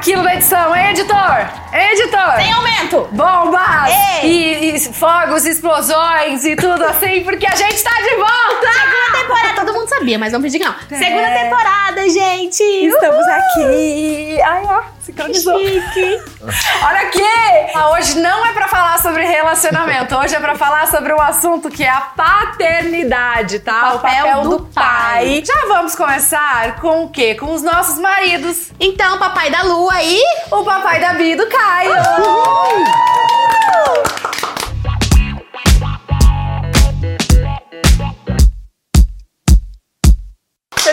aquilo na edição, hein, editor? Hein, editor? Tem aumento! Bombas! E, e fogos, explosões e tudo assim, porque a gente tá de volta! Segunda temporada, todo mundo sabia, mas vamos que não. Segunda É. temporada, gente! Estamos aqui! Ai, ó, sincronizou. Chique! Olha aqui! Ah, Hoje não é pra falar sobre relacionamento, hoje é pra falar sobre um assunto que é a paternidade, tá? O papel do pai. Já vamos começar com o quê? Com os nossos maridos. Então, papai da lua aí. O papai da Bia e do Caio.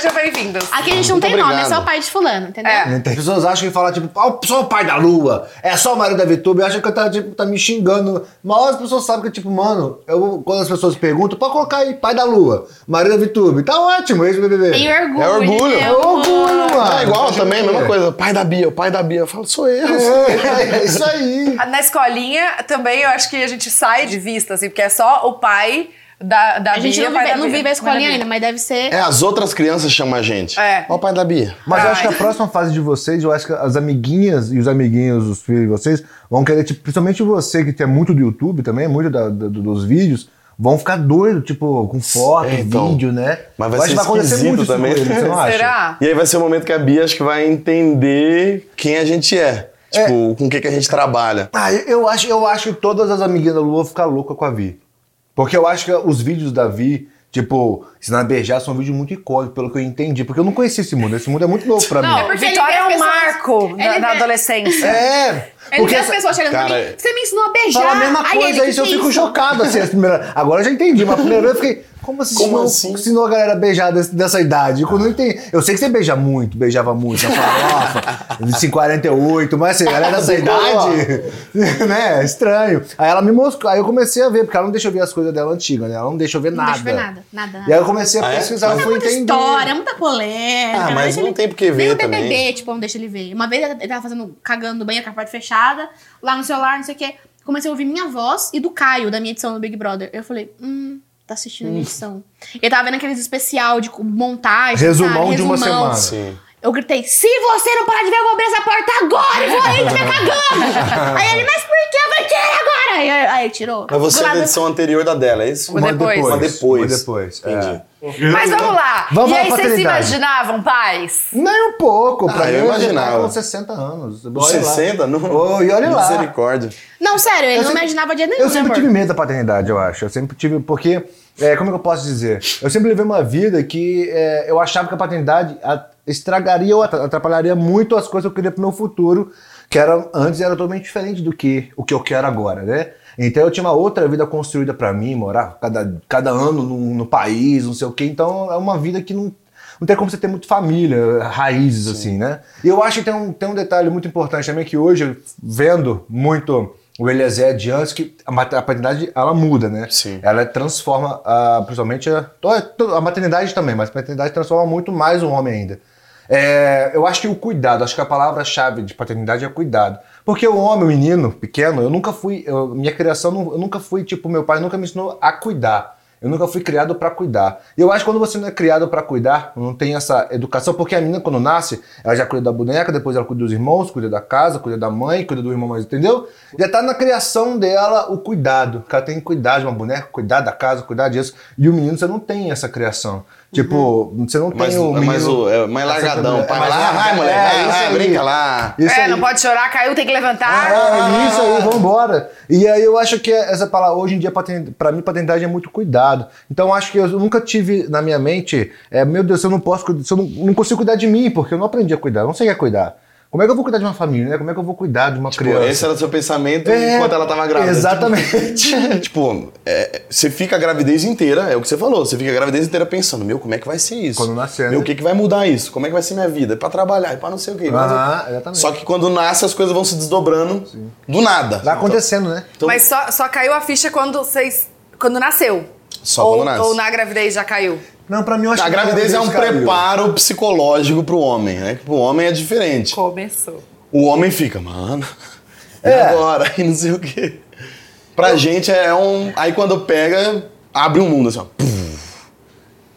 Sejam bem-vindos. Aqui a gente não tem Muito nome, é obrigado. só o pai de fulano, entendeu? É. As pessoas acham que falar, tipo, "Ó, só o pai da lua, é só o marido da VTube, acham que tá, tipo, tá me xingando. Mas as pessoas sabem que, tipo, mano, eu, quando as pessoas perguntam, pode colocar aí, pai da lua, marido da VTube. Tá ótimo, ex-BBB. Tem orgulho. É orgulho. né? É orgulho, mano. É igual Pode também, mesma coisa. Pai da Bia, o pai da Bia. Eu falo, sou eu. É, é isso aí. Na escolinha também eu acho que a gente sai de vista, assim, porque é só o pai da, da A gente Bia, não vive, não Bia. vive a escolinha ainda, Bia. mas deve ser. É, as outras crianças chamam a gente. É. Ó o pai da Bia. Mas eu acho que a próxima fase de vocês, eu acho que as amiguinhas e os amiguinhos, os filhos de vocês, vão querer, tipo, principalmente você que tem muito do YouTube também, muito da- da- dos vídeos, vão ficar doidos, tipo, com foto, É, então. vídeo, né? Mas vai ser vai acontecer muito isso também. com eles, você não acha? Será? E aí vai ser o momento que a Bia acho que vai entender quem a gente é. Tipo, com o que, que a gente trabalha. Ah, eu- eu acho, eu acho que todas as amiguinhas da Lua vão ficar loucas com a Vi. Porque eu acho que os vídeos da Vi, tipo, ensinando a beijar, são vídeos muito icônicos, pelo que eu entendi. Porque eu não conhecia esse mundo. Esse mundo é muito novo pra Não, mim. porque ele Vitória é um pessoas- marco na, ele na vê- adolescência. É! Ele Porque vê as pessoas chegando Cara, pra mim, você me ensinou a beijar. Fala a mesma Aí coisa ele, aí, que eu fico chocado, assim, as primeiras... Agora eu já entendi, mas a primeira vez eu fiquei... Como assim, Como ensinou, assim? ensinou a galera a beijar dessa idade? Quando eu entendi... Eu sei que você beija muito, beijava muito, na farofa, em 48, mas assim, a galera dessa idade... né, é estranho. Aí ela me mostrou, aí eu comecei a ver, porque ela não deixa eu ver as coisas dela antigas, né? Ela não deixa eu ver Não nada. deixa eu ver nada, nada. E aí eu comecei a Ah, é? pesquisar, eu Mas fui muita entender. história, muita polêmica. Ah, mas não ele- tem por que ver Nem o também. BBB, tipo, não deixa ele ver. Uma vez ele tava fazendo, cagando no banho com a porta fechada, lá no celular, não sei o quê. Comecei a ouvir minha voz e do Caio, da minha edição do Big Brother. Eu falei, hum, tá assistindo a edição. Ele tava vendo aqueles especial de montagem, Resumão sabe? de uma semana. Sim. Eu gritei, se você não parar de ver, eu vou abrir essa porta agora e vou aí te ver cagando. aí ele, mas por que? Eu falei, tira agora. Aí, aí ele tirou. Mas você é da edição anterior da dela, é isso? Uma depois. Uma depois. Uma depois, é. Entendi. Mas vamos lá. Vamos e aí, vocês se imaginavam pais? Nem um pouco. Pra Ah, mim, eu imaginava. com 60 anos. Os Olha lá. 60? Não. Ô, e olha lá. Misericórdia. Não, sério, ele Eu não sempre- imaginava dia nenhum, Eu sempre né, tive medo da paternidade, eu acho. Eu sempre tive, porque, é, como é que eu posso dizer? Eu sempre levei uma vida que é, eu achava que a paternidade estragaria ou atra- atrapalharia muito as coisas que eu queria pro meu futuro, que era, antes era totalmente diferente do que o que eu quero agora, né? Então eu tinha uma outra vida construída pra mim, morar cada, cada ano no, no país, não sei o quê. Então é uma vida que não, não tem como você ter muito família, raízes, assim, né? E eu acho que tem um, tem um detalhe muito importante também, que hoje, vendo muito o Eliezer de antes, que a mat- a paternidade, ela muda, né? Sim. Ela transforma, ah, principalmente, a, a maternidade também, mas a paternidade transforma muito mais o homem ainda. É, eu acho que o cuidado, acho que a palavra-chave de paternidade é cuidado. Porque o homem, o menino pequeno, eu nunca fui, eu- minha criação, eu nunca fui, tipo, meu pai nunca me ensinou a cuidar. Eu nunca fui criado pra cuidar. E eu acho que quando você não é criado pra cuidar, não tem essa educação, porque a menina quando nasce, ela já cuida da boneca, depois ela cuida dos irmãos, cuida da casa, cuida da mãe, cuida do irmão mais, entendeu? Já tá na criação dela o cuidado. Que ela tem que cuidar de uma boneca, cuidar da casa, cuidar disso. E o menino você não tem essa criação. Tipo, você não Mas, tem o é menino... mais, o, é mais largadão. É Pai, mais vai lá, vai, moleque. é, vai, isso vai, aí. brinca lá. Isso é, aí. não pode chorar, caiu, tem que levantar. É, isso aí, vambora. E aí eu acho que essa palavra, hoje em dia, pra mim, paternidade é muito cuidado. Então eu acho que eu nunca tive na minha mente, é, meu Deus, eu não posso, cuidar- se eu não, não consigo cuidar de mim, porque eu não aprendi a cuidar, eu não sei o que é cuidar. Como é que eu vou cuidar de uma família, né? Como é que eu vou cuidar de uma Pô, criança? esse era o seu pensamento É, enquanto ela tava grávida. Exatamente. Tipo, é, você fica a gravidez inteira, é o que você falou, você fica a gravidez inteira pensando, meu, como é que vai ser isso? Quando nascer, Meu, né? o que, que vai mudar isso? Como é que vai ser minha vida? É pra trabalhar, é pra não sei o quê. mas- Ah, exatamente. Só que quando nasce, as coisas vão se desdobrando do nada. Vai acontecendo, né? Então- Mas só, só caiu a ficha quando vocês. Quando nasceu. Só ou, quando nasce. Ou na gravidez já caiu. Não, pra mim eu acho A que gravidez é um caiu. preparo psicológico pro homem, né? Que pro homem é diferente. Começou. O homem fica, mano, e É. agora? E não sei o quê. Pra gente é um. Aí quando pega, abre um mundo assim, ó. Puf.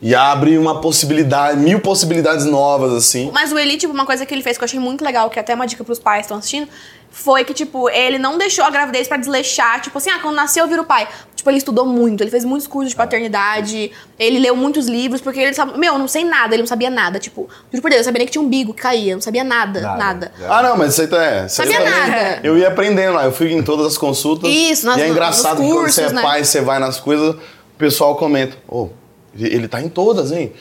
E abre uma possibilidade, mil possibilidades novas, assim. Mas o Eli, tipo, uma coisa que ele fez que eu achei muito legal, que é até uma dica pros pais que estão assistindo, foi que, tipo, ele não deixou a gravidez pra desleixar. Tipo assim, ah, quando nasceu eu viro pai. Tipo, ele estudou muito, ele fez muitos cursos de paternidade, ele leu muitos livros, porque ele sabe. Meu, eu não sei nada, ele não sabia nada. Tipo, juro por Deus, eu sabia nem que tinha um umbigo que caía, eu não sabia nada, nada. Ah, não, mas isso aí tá. É, isso Sabia também- nada. Eu ia aprendendo lá, eu fui em todas as consultas. Isso, nas- E é engraçado que quando você é né? pai, você vai nas coisas, o pessoal comenta: Ô, ele tá em todas, hein?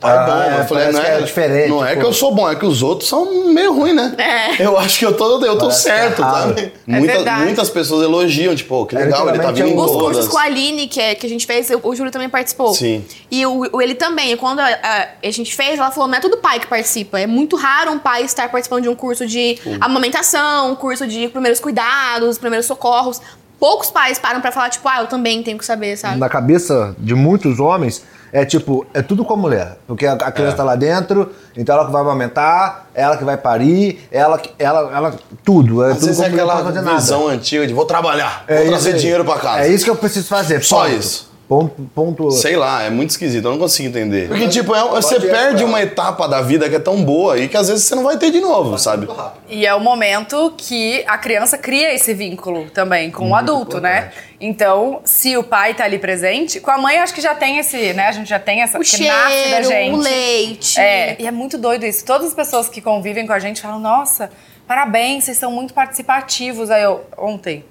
Tá Ah, bom. é, eu falei, não que é, é diferente, Não é pô. que eu sou bom, é que os outros são meio ruins, né? É. Eu acho que eu tô, eu tô Parece é certo, sabe? Muita- verdade. muitas pessoas elogiam, tipo, "Pô, que É, legal, ele tá vindo em tinha Os todas. cursos com a Aline, que, é, que a gente fez, eu- o Júlio também participou. Sim. E o, o- ele também. E Quando a, a- a gente fez, ela falou: não é todo pai que participa. É muito raro um pai estar participando de um curso de amamentação, um curso de primeiros cuidados, primeiros socorros. Poucos pais param pra falar, tipo, ah, eu também tenho que saber, sabe? Na cabeça de muitos homens, é tipo, é tudo com a mulher. Porque a, a É. criança tá lá dentro, então ela que vai amamentar, ela que vai parir, ela, que- ela, ela tudo. É Às tudo vezes com é aquela visão nada. antiga de vou trabalhar, É vou trazer aí. dinheiro pra casa. É isso que eu preciso fazer. Só ponto. isso. Ponto. ponto. Sei lá, é muito esquisito, eu não consigo entender. Porque, tipo, é- você perde uma etapa da vida que é tão boa e que às vezes você não vai ter de novo, sabe? E é o momento que a criança cria esse vínculo também com o adulto, né? Então, se o pai tá ali presente, com a mãe eu acho que já tem esse, né? A gente já tem essa O que nasce da cheiro, gente. o leite. É, e é muito doido isso. Todas as pessoas que convivem com a gente falam: "Nossa, parabéns, vocês são muito participativos". Aí eu ontem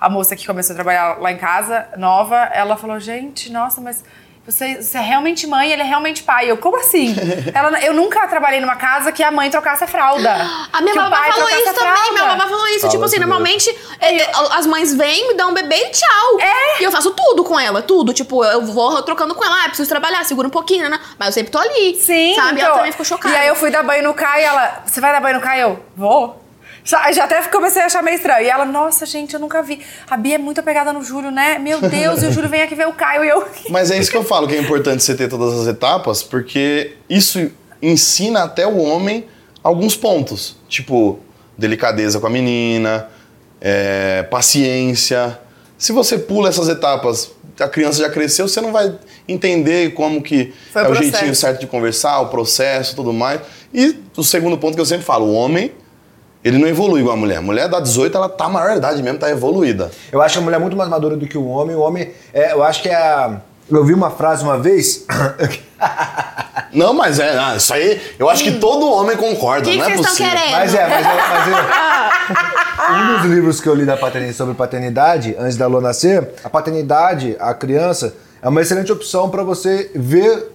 a moça que começou a trabalhar lá em casa, nova, ela falou: "Gente, nossa, mas você, você é realmente mãe, ele é realmente pai". Eu, como assim? ela, eu nunca trabalhei numa casa que a mãe trocasse a fralda. A minha babá pai falou trocasse isso também. fralda. Minha babá falou isso. Fala tipo assim, normalmente é, as mães vêm, me dão um bebê e tchau. É. E eu faço tudo com ela, tudo. Tipo, eu vou trocando com ela. Ah, preciso trabalhar, segura um pouquinho, né? Mas eu sempre tô ali. Sim, Sabe? então, ela também ficou chocada. E aí eu fui dar banho no Caio e ela, você vai dar banho no Caio? Eu, vou. Já, já até comecei a achar meio estranho. E ela, nossa, gente, eu nunca vi. A Bia é muito apegada no Júlio, né? Meu Deus, e o Júlio vem aqui ver o Caio e eu. Mas é isso que eu falo, que é importante você ter todas as etapas, porque isso ensina até o homem alguns pontos. Tipo, delicadeza com a menina, é, paciência. Se você pula essas etapas, a criança já cresceu, você não vai entender como que Foi o é o processo. jeitinho certo de conversar, o processo, tudo mais. E o segundo ponto que eu sempre falo, o homem, ele não evolui igual a mulher. A mulher da 18, ela tá maior idade mesmo, tá evoluída. Eu acho a mulher muito mais madura do que o homem. O homem, é, eu acho que é a. Eu vi uma frase uma vez. Não, mas é, ah, isso aí, eu acho que todo homem concorda, que não é vocês estão possível. querendo? Mas é, mas, eu, mas eu- um dos livros que eu li da paternidade, sobre paternidade, antes da Lô nascer, a paternidade, a criança, é uma excelente opção para você ver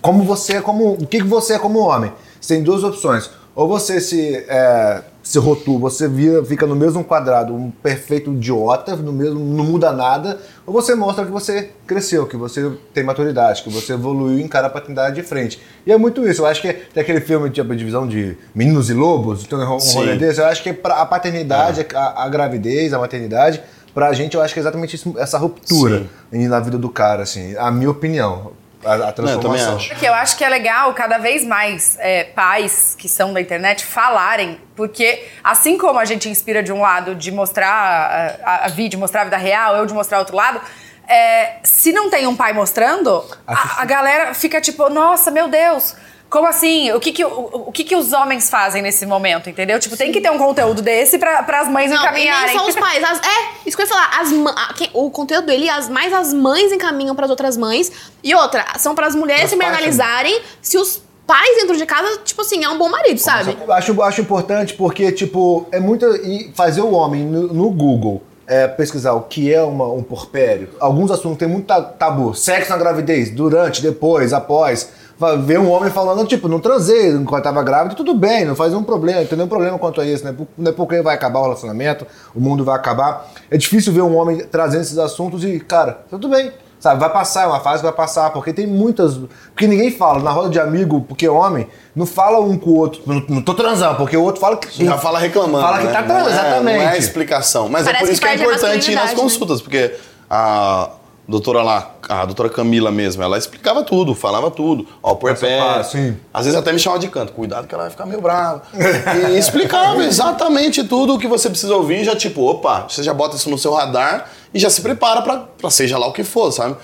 como você é como. O que, que você é como homem. Você tem duas opções. Ou você se, é, se rotula, você vira, fica no mesmo quadrado, um perfeito idiota, no mesmo, não muda nada, ou você mostra que você cresceu, que você tem maturidade, que você evoluiu e encara a paternidade de frente. E é muito isso. Eu acho que tem aquele filme tipo a divisão de meninos e lobos, tem um Sim. rolê desse. Eu acho que a paternidade, a, a gravidez, a maternidade, pra gente, eu acho que é exatamente isso, essa ruptura na vida do cara, assim. A minha opinião. A, a Não, eu transformação. também acho. Porque eu acho que é legal cada vez mais é, pais que são da internet falarem, porque assim como a gente inspira de um lado de mostrar a, a, a vídeo, mostrar a vida real, eu de mostrar outro lado, é, se não tem um pai mostrando, a, a galera fica tipo, nossa, meu Deus. Como assim? O que que, o, o que que os homens fazem nesse momento, entendeu? Tipo, tem que ter um conteúdo desse para as mães Não, e encaminharem. nem só os pais. As- é, isso que eu ia falar. As, a- quem- o conteúdo dele, as, mais as mães encaminham pras outras mães. E outra, são pras mulheres As se pais analisarem se os pais dentro de casa, tipo assim, é um bom marido, sabe? Eu Acho, acho importante porque, tipo, é muito. E fazer o homem no, no Google é, pesquisar o que é uma, um porpério. Alguns assuntos tem muito ta- tabu. Sexo na gravidez, durante, depois, após. Vai Ver um homem falando, tipo, não transei enquanto tava grávida, tudo bem, não faz nenhum problema, não tem nenhum problema quanto a isso, né? Não é porque vai acabar o relacionamento, o mundo vai acabar. É difícil ver um homem trazendo esses assuntos e, cara, tudo bem. Sabe, vai passar, é uma fase que vai passar, porque tem muitas. Porque ninguém fala, na roda de amigo, porque homem, não fala um com o outro. Não, não tô transando, porque o outro fala que. Já fala reclamando. Fala que né? tá Não transando, é- exatamente. Não é explicação. Mas Parece é por isso que que é importante ir nas né? consultas, porque a doutora lá, a doutora Camila mesmo, ela explicava tudo, falava tudo. Ó, o Passo a puerpério. passo, sim. Às vezes até me chamava de canto. Cuidado que ela vai ficar meio brava. E explicava exatamente tudo o que você precisa ouvir. Já tipo, opa, você já bota isso no seu radar e já se prepara pra, pra seja lá o que for, sabe?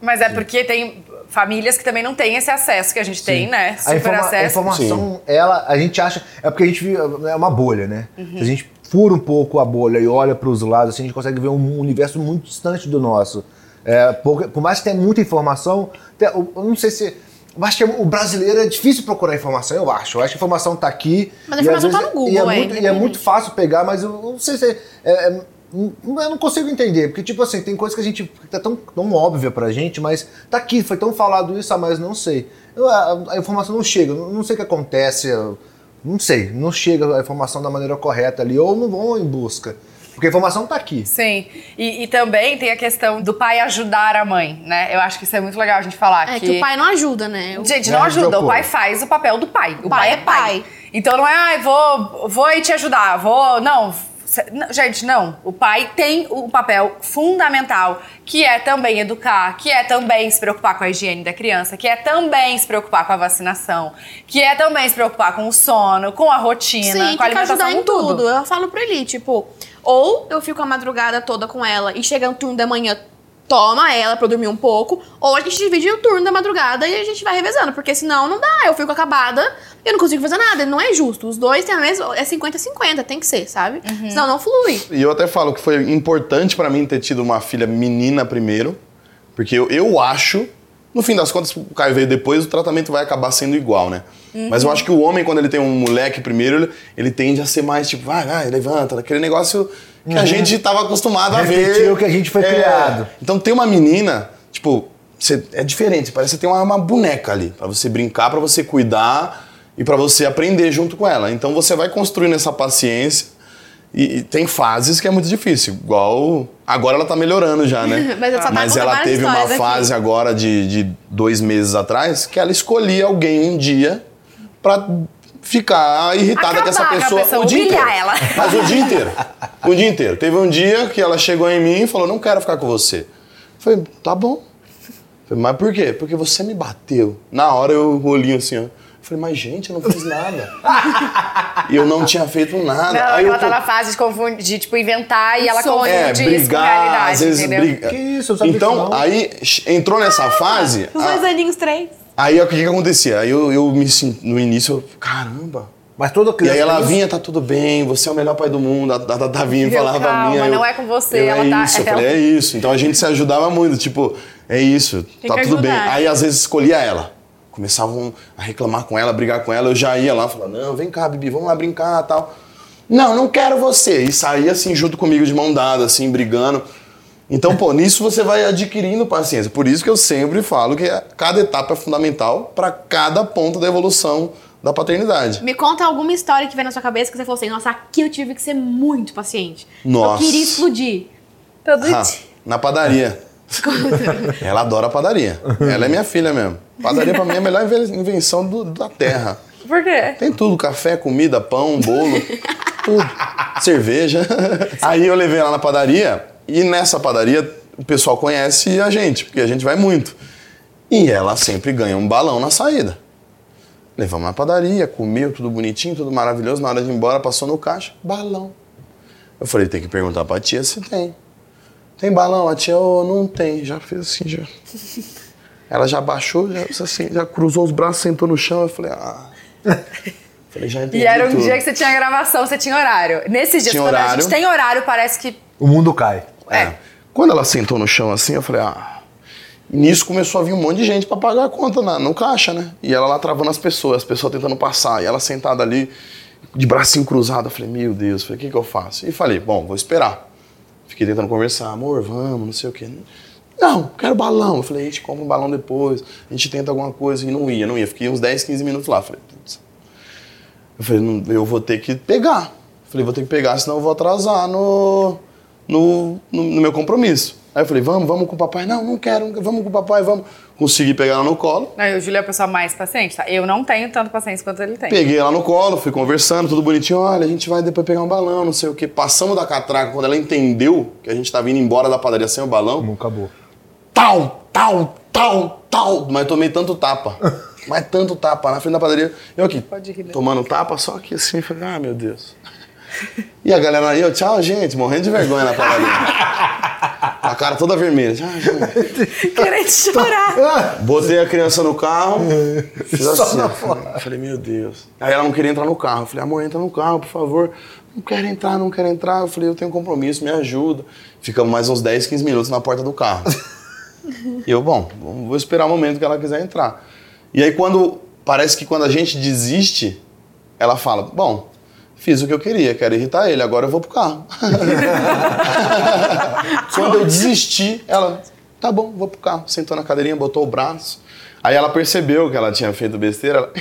Mas é porque tem famílias que também não têm esse acesso que a gente tem, né? A, Super informa- a acesso. informação, ela, a gente acha. É porque a gente vive. É uma bolha, né? Uhum. Se a gente fura um pouco a bolha e olha para os lados, assim, a gente consegue ver um universo muito distante do nosso. É, por, por mais que tenha muita informação, tem- eu eu não sei se. Eu acho que o brasileiro é difícil procurar informação, eu acho. Eu acho que a informação tá aqui. Mas a informação tá vezes- no Google, e é, é, muito, e é muito fácil pegar, mas eu não sei se. é- é- não- eu não consigo entender, porque, tipo assim, tem coisa que a gente. que tá tão, tão óbvia pra gente, mas tá aqui, foi tão falado isso, ah, mas não sei. Eu- a, a informação não chega, eu não sei o que acontece, eu não sei, não chega a informação da maneira correta ali, ou não vão em busca. Porque a informação tá aqui. Sim. E, e também tem a questão do pai ajudar a mãe, né? Eu acho que isso é muito legal a gente falar. É que o pai não ajuda, né? O- Gente, Não não ajuda ajuda. o pai faz o papel do pai. O Pai pai, é é pai. pai. Então não é, ai, vou, vou aí te ajudar, vou. Não. Gente, não. O pai tem o papel fundamental, que é também educar, que é também se preocupar com a higiene da criança, que é também se preocupar com a vacinação, que é também se preocupar com o sono, com a rotina, Sim, com a tem que alimentação, ajudar com tudo. tudo. Eu falo pra ele, tipo, ou eu fico a madrugada toda com ela e chega no turno da manhã, toma ela pra eu dormir um pouco, ou a gente divide o turno da madrugada e a gente vai revezando, porque senão não dá, eu fico acabada e eu não consigo fazer nada, não é justo. Os dois têm a mesma, é 50-50, tem que ser, sabe? Uhum. Senão não flui. E eu até falo que foi importante pra mim ter tido uma filha menina primeiro, porque eu, eu acho, no fim das contas, o Caio veio depois, o tratamento vai acabar sendo igual, né? Mas eu acho que o homem, quando ele tem um moleque primeiro, ele, ele tende a ser mais tipo, vai, vai, levanta, aquele negócio que a gente tava acostumado a ver. O que a gente foi criado. Então tem uma menina, tipo, você- é diferente, parece que você tem uma, uma boneca ali, pra você brincar, pra você cuidar e pra você aprender junto com ela. Então você vai construindo essa paciência e, e tem fases que é muito difícil, igual agora ela tá melhorando já, né? Mas eu só tava contando ela teve uma aqui. fase agora de, de dois meses atrás que ela escolhia alguém um dia pra ficar irritada com essa Acabar com a pessoa, pessoa, o dia inteiro. ela. Mas o dia inteiro. O dia inteiro. Teve um dia que ela chegou em mim e falou: Não quero ficar com você. Eu falei: Tá bom. Eu falei, mas por quê? Porque você me bateu. Na hora eu olhinho assim, ó. Eu falei, mas gente, eu não fiz nada. e eu não tinha feito nada. Não, Aí eu ela tá tô- na fase de, confundir, de tipo, inventar e ela confunde É, isso com brigar, realidade, às vezes entendeu? briga. Que isso, eu Então, aí entrou nessa fase. Os a- dois aninhos, três. Aí o que, que acontecia? Aí eu, eu me senti, no início, eu, caramba. Mas toda E criança. aí ela vinha, tá tudo bem, você é o melhor pai do mundo. A a Tata vinha e falava pra Calma, mim. aí não eu- é com você, eu, ela é tá- isso. Eu ela- falei, é isso. Então a gente se ajudava muito, tipo, é isso, Tem tá tudo bem. ajudar. Aí às vezes escolhia ela. Começavam a reclamar com ela, brigar com ela, eu já ia lá, falava, não, vem cá, Bibi, vamos lá brincar tal. Não, não quero você. E saía assim junto comigo de mão dada, assim, brigando. Então, pô, nisso você vai adquirindo paciência. Por isso que eu sempre falo que cada etapa é fundamental para cada ponto da evolução da paternidade. Me conta alguma história que vem na sua cabeça que você falou assim, nossa, aqui eu tive que ser muito paciente. Nossa. Eu queria explodir. Ah, na padaria. Ela adora padaria. Ela é minha filha mesmo. Padaria pra mim é a melhor inven- invenção do- da terra. Por quê? Tem tudo: café, comida, pão, bolo, tudo. Cerveja. Aí eu levei ela na padaria e nessa padaria o pessoal conhece a gente, porque a gente vai muito. E ela sempre ganha um balão na saída. Levamos na padaria, comeu, tudo bonitinho, tudo maravilhoso. Na hora de ir embora, passou no caixa, balão. Eu falei, tem que perguntar pra tia se tem. Tem balão? A tia, "Ô, não tem. Já fez assim, já. Ela já baixou, já, assim, já cruzou os braços, sentou no chão. Eu falei, ah. Falei, já entendi E era um tudo. dia que você tinha gravação, você tinha horário. Nesses dias, Tinha quando a horário. gente tem horário, parece que. O mundo cai. É. Quando ela sentou no chão assim, eu falei, ah. E nisso começou a vir um monte de gente pra pagar a conta na- no caixa, né? E ela lá travando as pessoas, as pessoas tentando passar. E ela sentada ali, de bracinho cruzado. Eu falei, meu Deus, falei, o que, que eu faço? E falei, bom, vou esperar. Fiquei tentando conversar, amor, vamos, não sei o quê. Não, quero balão. Eu falei, a gente compra um balão depois, a gente tenta alguma coisa. E não ia, não ia. Fiquei uns 10, 15 minutos lá. Falei, putz. Eu falei, eu vou ter que pegar. Falei, vou ter que pegar, senão eu vou atrasar no, no, no, no meu compromisso. Aí eu falei, vamos, vamos com o papai. Não, não quero, vamos com o papai, vamos. Consegui pegar ela no colo. Não, e o Júlio é a pessoa mais paciente, tá? Eu não tenho tanta paciência quanto ele tem. Peguei ela no colo, fui conversando, tudo bonitinho. Olha, a gente vai depois pegar um balão, não sei o quê. Passamos da catraca, quando ela entendeu que a gente tava indo embora da padaria sem o balão. Não acabou. Tal, tal, tal, tal. Mas tomei tanto tapa. Mas tanto tapa na frente da padaria. Eu aqui, Pode rir, né? tomando tapa, só que assim, falei, ah, meu Deus. E a galera aí, eu, tchau, gente, morrendo de vergonha na padaria. a cara toda vermelha. Querendo chorar. Botei a criança no carro, fiz Só assim. Falei, meu Deus. Aí ela não queria entrar no carro. Eu falei, amor, entra no carro, por favor. Não quero entrar, não quero entrar. Eu falei, eu tenho compromisso, me ajuda. Ficamos mais uns 10, 15 minutos na porta do carro. e eu, bom, vou esperar o momento que ela quiser entrar. E aí quando, parece que quando a gente desiste, ela fala, bom, fiz o que eu queria, quero irritar ele, agora eu vou pro carro. quando eu desisti, ela, tá bom, vou pro carro. Sentou na cadeirinha, botou o braço. Aí ela percebeu que ela tinha feito besteira, ela...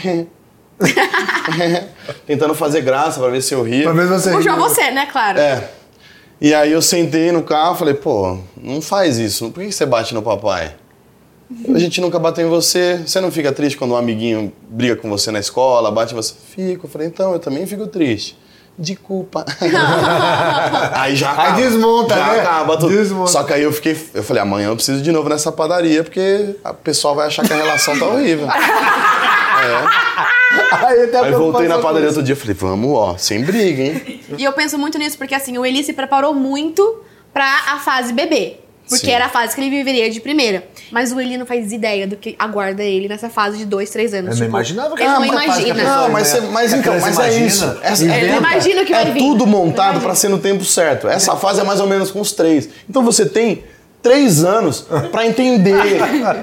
Tentando fazer graça pra ver se eu ria. Pra ver se você. Puxou você, né, claro? É. E aí eu sentei no carro e falei, pô, não faz isso. Por que você bate no papai? A gente nunca bateu em você. Você não fica triste quando um amiguinho briga com você na escola, bate em você? Fico. Eu falei, então, eu também fico triste. De culpa. aí já acaba. Aí desmonta, já né? acaba tudo. Desmonta. Só que aí eu fiquei, eu falei, amanhã eu preciso de novo nessa padaria, porque a pessoal vai achar que a relação tá horrível. Aí, até Aí voltei na padaria outro dia e falei, vamos, ó, sem briga, hein? E eu penso muito nisso, porque assim, o Eli se preparou muito pra a fase bebê. Porque Sim. era a fase que ele viveria de primeira. Mas o Eli não faz ideia do que aguarda ele nessa fase de dois, três anos. Eu não Tipo, imaginava que ele não uma fase que a imagina. pessoa- Não, mas, você- mas então, mas é imagina, isso. Essa, inventa. Ele imagina que vai é vir. tudo montado pra ser no tempo certo. Essa fase é mais ou menos com os três. Então você tem três anos pra entender,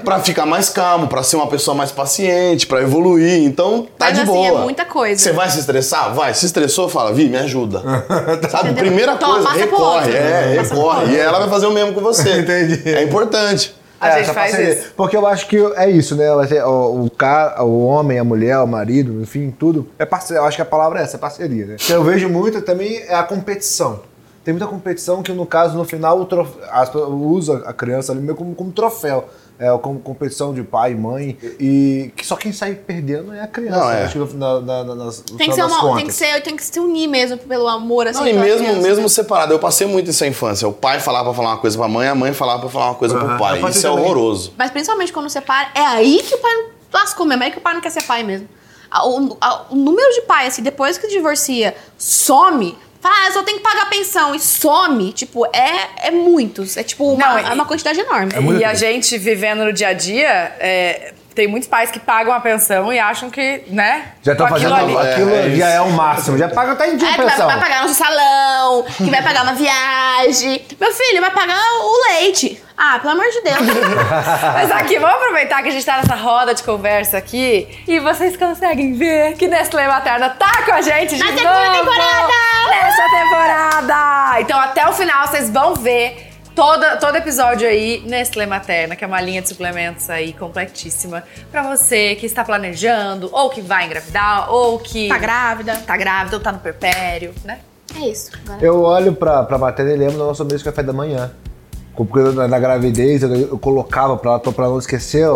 pra ficar mais calmo, pra ser uma pessoa mais paciente, pra evoluir. Então tá Mas, de assim, boa. é muita coisa. Você vai se estressar? Vai. Se estressou, fala, Vi, me ajuda. Sabe? Entendeu? Primeira Toma, coisa, recorre. outro. É, Passa recorre. E ela vai fazer o mesmo com você. Entendi. É importante. A É, gente essa faz parceria. isso. Porque eu acho que é isso, né? O, o cara, o homem, a mulher, o marido, enfim, tudo. É parceria. Eu acho que a palavra é essa, é parceria, né? O que eu vejo muito também é a competição. Tem muita competição que, no caso, no final, o trof... as pessoas usam a criança ali meio como, como troféu. É, como competição de pai e mãe. E que só quem sai perdendo é a criança. Não, é. Acho que no, na, na, na, nas, Tem que, ser uma, contas. tem, que ser, tem que se unir mesmo pelo amor, assim. Não, e mesmo, criança, mesmo né? separado, eu passei muito isso na infância. O pai falava pra falar uma coisa pra mãe, a mãe falava pra falar uma coisa pro Aham. pai. Isso é também. horroroso. Mas principalmente quando separa, é aí que o pai lascou mesmo, é aí que o pai não quer ser pai mesmo. O, a- o número de pai, assim, depois que divorcia, some, fala, ah, eu só tenho que pagar pensão e some, tipo, é, é muitos. É tipo uma, Não, é uma quantidade enorme. E a gente vivendo no dia a dia, é, tem muitos pais que pagam a pensão e acham que, né? Já estão aquilo fazendo. ali. Aquilo É, é já é o máximo. Já paga até em dia É, que vai, pensão. vai pagar nosso salão, que vai pagar uma viagem. Meu filho, vai pagar o leite. Ah, pelo amor de Deus. Mas aqui, vamos aproveitar que a gente tá nessa roda de conversa aqui e vocês conseguem ver que Nestlé Materna tá com a gente de Na novo segunda temporada! Nessa temporada! Então até o final vocês vão ver toda, todo episódio aí Nestlé Materna, que é uma linha de suplementos aí completíssima pra você que está planejando, ou que vai engravidar, ou que tá grávida. tá grávida, ou tá no perpério, né? É isso. Agora. Eu olho pra, pra matéria e lembro do nosso mês de café da manhã. Porque na, na gravidez eu, eu colocava pra, pra não esquecer o-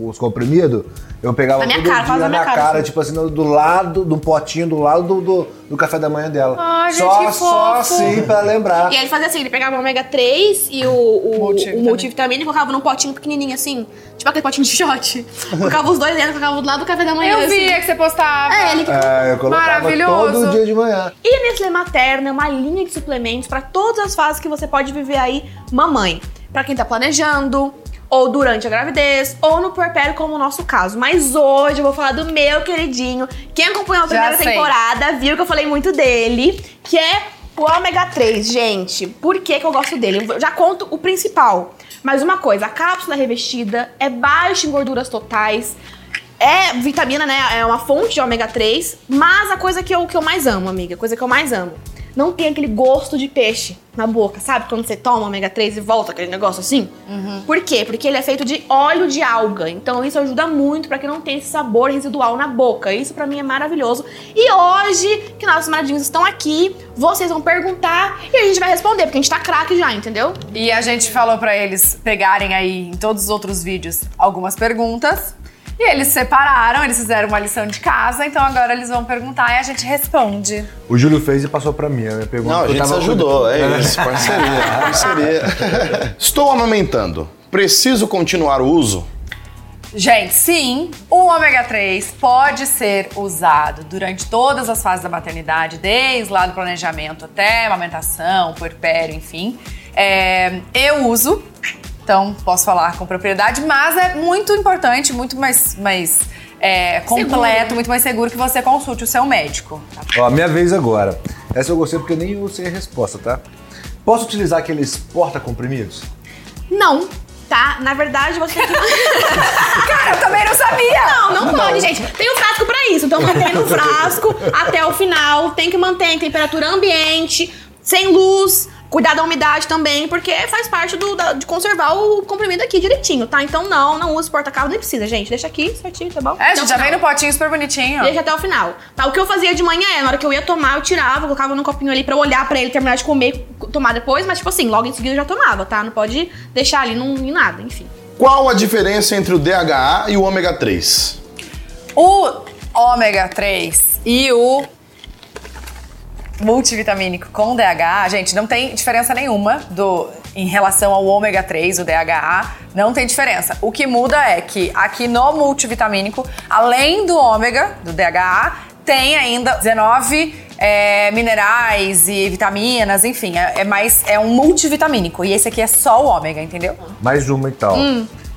o- os comprimidos, eu pegava Na minha todo cara, dia na minha cara, cara, assim. tipo assim, do, do lado, do potinho, do lado do, do, do café da manhã dela. Ai, gente, só, que só assim pra lembrar. E aí ele fazia assim, ele pegava o ômega 3 e o, o, Multivitamina. o multivitamina e colocava num potinho pequenininho assim. Tipo aquele potinho de shot. colocava os dois dentro, colocava do lado do café da manhã. Eu assim. via que você postava. É, ele que É, eu colocava Maravilhoso. todo dia de manhã. E a Nestlé Materna é uma linha de suplementos para todas as fases que você pode viver aí, mamãe. Pra quem tá planejando, ou durante a gravidez, ou no puerpério, como o nosso caso. Mas hoje eu vou falar do meu queridinho. Quem acompanhou a primeira temporada viu que eu falei muito dele, que é o ômega 3, gente. Por que, que eu gosto dele? Eu já conto o principal. Mas uma coisa, a cápsula revestida é baixa em gorduras totais. É vitamina, né? É uma fonte de ômega 3. Mas a coisa que eu, que eu mais amo, amiga, a coisa que eu mais amo. Não tem aquele gosto de peixe na boca, sabe? Quando você toma ômega 3 e volta aquele negócio assim. Por quê? Porque ele é feito de óleo de alga. Então isso ajuda muito pra que não tenha esse sabor residual na boca. Isso pra mim é maravilhoso. E hoje, que nossos maradinhos estão aqui, vocês vão perguntar e a gente vai responder, porque a gente tá craque já, entendeu? E a gente falou pra eles pegarem aí em todos os outros vídeos algumas perguntas. E eles separaram, eles fizeram uma lição de casa, então agora eles vão perguntar e a gente responde. O Júlio fez e passou pra mim. A minha pergunta Não, a gente se tava ajudou, é isso, parceria, parceria. Estou amamentando. Preciso continuar o uso? Gente, sim, o ômega 3 pode ser usado durante todas as fases da maternidade, desde lá do planejamento até amamentação, puerpério, enfim. É, eu uso, então posso falar com propriedade, mas é muito importante, muito mais, mais é, completo, muito mais seguro que você consulte o seu médico. Ó, minha vez agora. Essa eu gostei porque nem eu sei a resposta, tá? Posso utilizar aqueles porta-comprimidos? Não, tá? Na verdade, você tem que. Cara, eu também não sabia! Não, não, pode, gente. Tem um frasco pra isso. Então mantém no frasco até o final. Tem que manter em temperatura ambiente, sem luz. Cuidar da umidade também, porque faz parte do, da- de conservar o comprimido aqui direitinho, tá? Então não, não use porta-cabo, nem precisa, gente. Deixa aqui certinho, tá bom? É, gente já final. vem no potinho super bonitinho. Deixa até o final. Tá, o que eu fazia de manhã é, na hora que eu ia tomar, eu tirava, colocava num copinho ali pra eu olhar pra ele, terminar de comer, tomar depois, mas tipo assim, logo em seguida eu já tomava, tá? Não pode deixar ali num, em nada, enfim. Qual a diferença entre o DHA e o ômega 3? O ômega 3 e o multivitamínico com DHA, gente, não tem diferença nenhuma do em relação ao ômega 3, o DHA, não tem diferença. O que muda é que aqui no multivitamínico, além do ômega, do DHA, tem ainda 19 é, minerais e vitaminas, enfim, é, é mais é um multivitamínico. E esse aqui é só o ômega, entendeu? Mais uma então.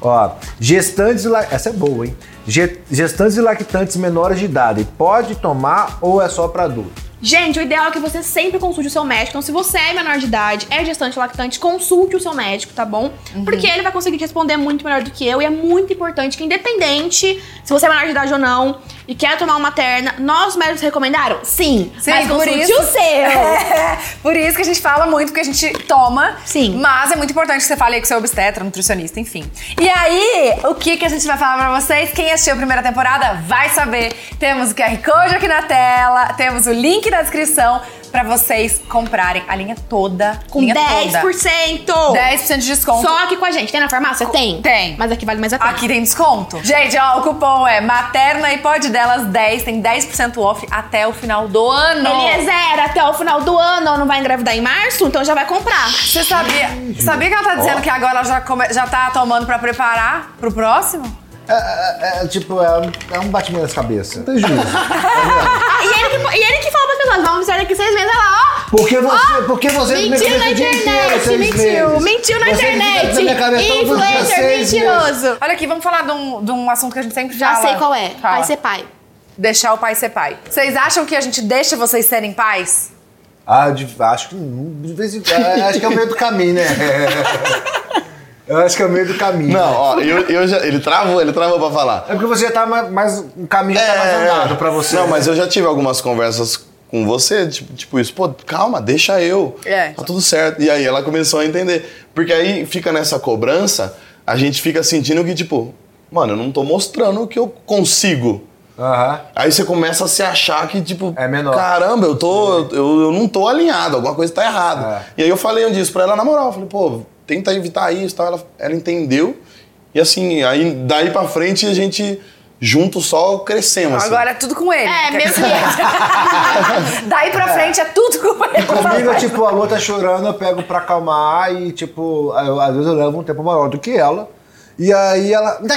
Ó, gestantes e essa é boa, hein? Ge- Gestantes e lactantes menores de idade, pode tomar ou é só pra adulto? Gente, o ideal é que você sempre consulte o seu médico. Então, se você é menor de idade, é gestante lactante, consulte o seu médico, tá bom? Porque ele vai conseguir te responder muito melhor do que eu. E é muito importante que, independente se você é menor de idade ou não e quer tomar uma materna, nós médicos recomendaram? Sim. Sim, mas por consulte isso. o seu. É, por isso que a gente fala muito, porque a gente toma. Sim. Mas é muito importante que você fale aí com seu obstetra, nutricionista, enfim. E aí, o que, que a gente vai falar pra vocês? Quem assistiu a primeira temporada vai saber. Temos o QR Code aqui na tela, temos o link na descrição pra vocês comprarem a linha toda. Com linha 10%. Toda. 10% de desconto. Só aqui com a gente. Tem na farmácia? Tem. Tem. Mas aqui vale mais a pena. Aqui tem desconto. Gente, ó, o cupom é Materna e Pode Delas 10, tem 10% off até o final do ano. Eliezer, até o final do ano, não vai engravidar em março? Então já vai comprar. Você sabia, sabia que ela tá dizendo que agora ela já, come- já tá tomando pra preparar pro próximo? É, é- é, tipo, é, um- é um batimento nas cabeças. Não tem juízo. Ah, e, ele que, e ele que falou pra pessoas, vamos ver daqui seis meses, olha lá, ó. Porque você, porque você Mentiu me na internet, inteiro, mentiu, meses. mentiu na Você internet. na cabeça Influencer seis meses. mentiroso. Olha aqui, vamos falar de um, de um assunto que a gente sempre Já fala. sei qual é, Fala. vai ser pai. Deixar o pai ser pai. Vocês acham que a gente deixa vocês serem pais? Ah, de- acho que de vez em quando. Acho que é o meio do caminho, né? Eu acho que é o meio do caminho. Não, ó, eu, eu já, ele travou, ele travou pra falar. É porque você já tá mais. mais o caminho já tá mais andado pra você. Não, mas eu já tive algumas conversas com você, tipo, tipo isso, pô, calma, deixa eu. É. Tá tudo certo. E aí ela começou a entender. Porque aí fica nessa cobrança, a gente fica sentindo que, tipo, mano, eu não tô mostrando o que eu consigo. Aham. Aí você começa a se achar que, tipo, É menor. caramba, eu tô. Eu, eu não tô alinhado, alguma coisa tá errada. É. E aí eu falei disso pra ela na moral. Eu falei, pô, tenta evitar isso e tal. Ela, ela entendeu. E assim, aí daí pra frente a gente junto só crescemos. assim. Agora é tudo com ele. É, dizer, que Daí pra frente é tudo com ele. Comigo, tipo, a Lua tá chorando, eu pego pra acalmar e, tipo, eu- às vezes eu levo um tempo maior do que ela. E aí ela. "Tá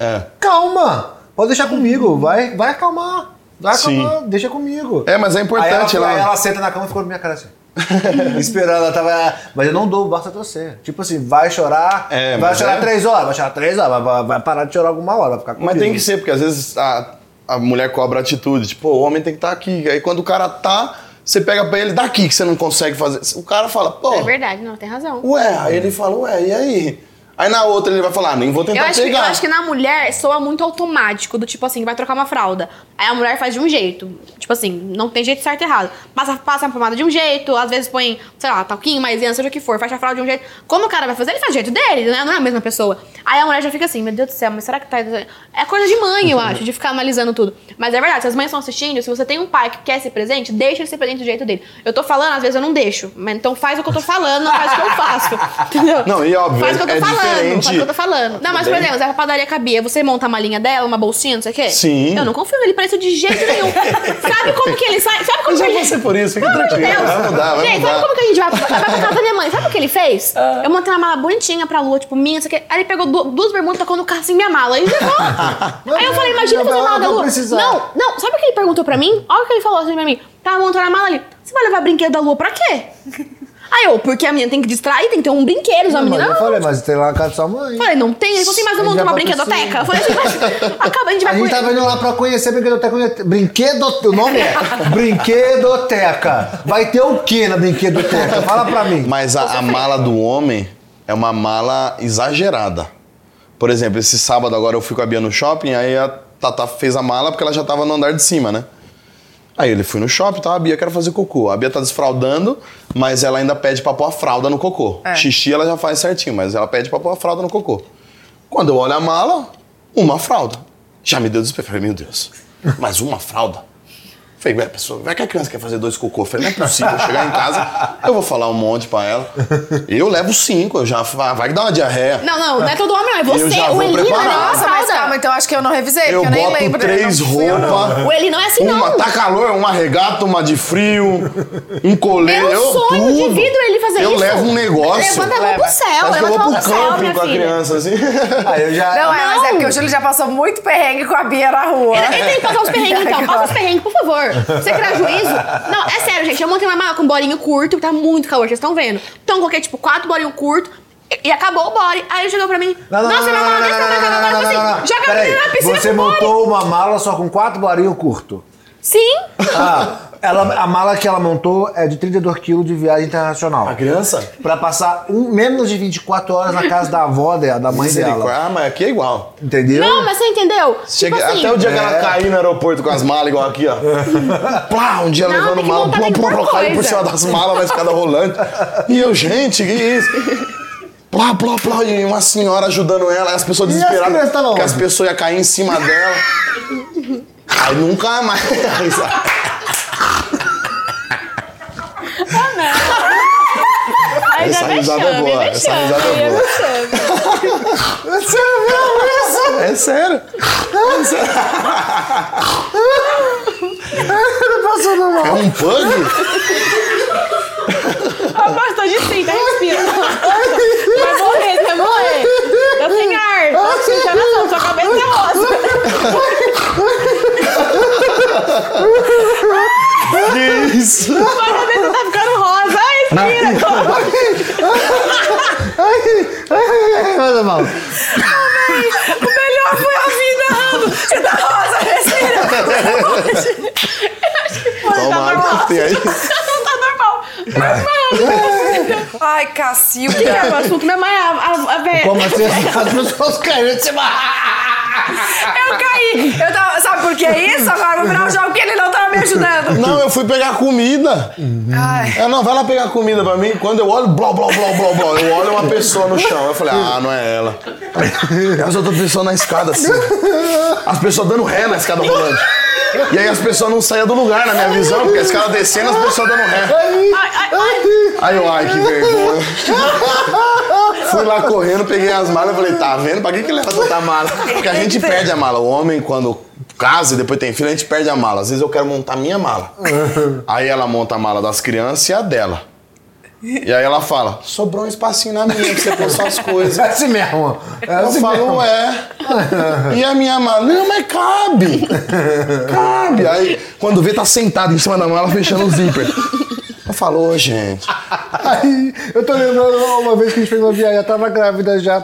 É. Calma! Pode deixar comigo, vai, vai acalmar. Vai Sim. acalmar, deixa comigo. É, mas é importante aí ela, ela- aí ela senta na cama e ficou na minha cara assim. Esperando, ela tava. Mas eu não dou, basta torcer. Tipo assim, vai chorar. É, vai chorar é- três horas, vai chorar três horas, vai, vai- parar de chorar alguma hora, vai ficar comigo. Mas tem que ser, porque às vezes a, a mulher cobra atitude. Tipo, o homem tem que estar aqui. Aí quando o cara tá, você pega pra ele, daqui que você não consegue fazer. O cara fala, pô, É verdade, não, tem razão. ué. Aí ele fala, ué, e aí? Aí na outra ele vai falar, ah, nem vou tentar Eu acho, que, eu pegar. acho que na mulher soa muito automático, do tipo assim, vai trocar uma fralda. Aí a mulher faz de um jeito. Tipo assim, não tem jeito certo e errado. Passa, passa a pomada de um jeito, às vezes põe, sei lá, talquinho, maisena, seja o que for, fecha a fralda de um jeito. Como o cara vai fazer, ele faz do jeito dele, né? Não é a mesma pessoa. Aí a mulher já fica assim, meu Deus do céu, mas será que tá. É coisa de mãe, eu acho, de ficar analisando tudo. Mas é verdade, se as mães estão assistindo, se você tem um pai que quer ser presente, deixa ele ser presente do jeito dele. Eu tô falando, às vezes eu não deixo. Mas então faz o que eu tô falando, não faz o que eu faço. Entendeu? Não, e óbvio, Faz o que eu tô é falando, diferente. faz o que eu tô falando. Não, mas por exemplo, se a padaria cabia, você monta a malinha dela, uma bolsinha, não sei o quê? Sim. Eu não confio nele pra isso de jeito nenhum. sabe como que ele sai? Sabe como Eu que já ele... passei por isso, fica tranquilo. Deus. Vai mudar, vai Gente, mudar. sabe como que a gente vai, vai pra casa da minha mãe? Sabe o que ele fez? Ah. Eu montei uma mala bonitinha pra lua, tipo, minha, não sei o quê. Aí ele pegou du- duas bermudas, tacou no carro assim, minha mala. E levou. Aí eu falei, imagina fazer a mala da lua. Não, não, sabe o que ele perguntou pra mim? Olha o que ele falou assim pra mim. Tava montando a mala ali. Você vai levar brinquedo da lua pra quê? Aí eu, porque a menina tem que distrair, tem que ter um brinquedo, a Mas menina. eu não. falei, mas tem lá na casa da sua mãe. Falei, não tem? Ele falou assim, mas eu A monto uma brinquedoteca. piscina. Eu falei assim, mas acaba, a gente vai A gente tava indo lá pra conhecer a brinquedoteca. Brinquedo... O nome é Brinquedoteca. Vai ter o que na brinquedoteca? Fala pra mim. Mas a, a mala do homem é uma mala exagerada. Por exemplo, esse sábado agora eu fui com a Bia no shopping, aí a Tata fez a mala porque ela já tava no andar de cima, né? Aí ele foi no shopping, tá? A Bia quer fazer cocô. A Bia tá desfraldando, mas ela ainda pede pra pôr a fralda no cocô. É. Xixi ela já faz certinho, mas ela pede pra pôr a fralda no cocô. Quando eu olho a mala, uma fralda. Já me deu desespero. Falei, meu Deus, mas uma fralda? Falei, vai, pessoa, vai que a criança quer fazer dois cocô. Falei, não é possível. Chegar em casa, eu vou falar um monte pra ela. Eu levo cinco, eu já vai que dá uma diarreia. Não, não, não é todo homem, não. É você. Eu já o vou Eli não é preparado. Nossa, mas calma, então acho que eu não revisei, Eu porque eu nem boto lembro. três eu, não. roupas. O Eli não é assim, Uma não. tá calor, uma regata, uma de frio, um colete. Meu eu, sonho tudo. de vida é ele fazer eu isso. levo um negócio. Levanta a mão pro céu, Parece eu levanta a mão pro camping minha com a filha. criança, assim. Aí eu já... Não, é, mas é porque o Júlio já passou muito perrengue com a Bia na rua. Ele, ele tem que passar os perrengues, então. Passa os perrengues, por favor. Você criar juízo. Não, é sério, gente. Eu montei uma mala com bolinho curto, tá muito calor, vocês estão vendo. Então eu coloquei, tipo, quatro bolinhos curtos e, acabou o body. Aí ele chegou pra mim. Não, não, Nossa, não, minha não, mala não, desse não, tamanho, não, tamanho. não, Eu falei não, não, assim, não. joga a Peraí, menina na piscina Você com body. montou uma mala só com quatro bolinhos curto. Sim. Ah, ela, a mala que ela montou é de 32 quilos de viagem internacional. A criança? Pra passar um- menos de 24 horas na casa da avó dela, da mãe dela. Ah, mas aqui é igual. Entendeu? Não, mas você entendeu? Chega, tipo assim, até o dia que É. ela cair no aeroporto com as malas, igual aqui, ó. Plá, um dia Não, levando tem que mala, montar, plá, plá, caiu por cima das malas na escada rolante. E eu, gente, que isso? Plá, plá, plá, e uma senhora ajudando ela, as pessoas E as desesperadas. crianças que as onde? pessoas iam cair em cima dela. Aí nunca mais. Aí já Essa me risada é boa, essa risada é boa. É sério mesmo isso? É sério. É sério. É um pug? Ah, Basta de sim, tá respira. Vai morrer, você vai morrer. Tá sem ar, tá sem encarnação, sua cabeça é rosa. Que isso? Sua cabeça tá ficando rosa. Ai, respira. Mas, mal. O melhor foi a vida. Te dá rosa, respira. Toma que tem aí. Não tá normal. Normal. Ai, Cacilda. O que é o assunto? Minha mãe, a, a, a velha. Como assim as pessoas caíram de cima? Eu caí. Eu tava, sabe por que isso? Agora vou virar o jogo que ele não tava me ajudando. Não, eu fui pegar comida. Ai. É, não, vai lá pegar comida pra mim. Quando eu olho, blá, blá, blá, blá, blá, eu olho uma pessoa no chão. Eu falei, ah, não é ela. As outras pessoas na escada, assim. As pessoas dando ré na escada rolante. E aí as pessoas não saíam do lugar na minha visão, porque a escada descendo, as pessoas dando ré. Aí eu, ai, que vergonha. Fui lá correndo, peguei as malas e falei, tá vendo? Pra que que leva tanta mala? Porque a gente perde a mala. O homem, quando casa e depois tem filho, a gente perde a mala. Às vezes eu quero montar a minha mala. Aí ela monta a mala das crianças e a dela. E aí ela fala, sobrou um espacinho na minha pra você pôr suas coisas. É assim mesmo. É Eu assim falo, mesmo. é. E a minha mala, não, mas cabe. Cabe. Aí, quando vê, tá sentado em cima da mala, fechando o zíper. Eu falo, ô, gente. Aí, eu tô lembrando uma vez que a gente fez uma viagem, ela tava grávida já.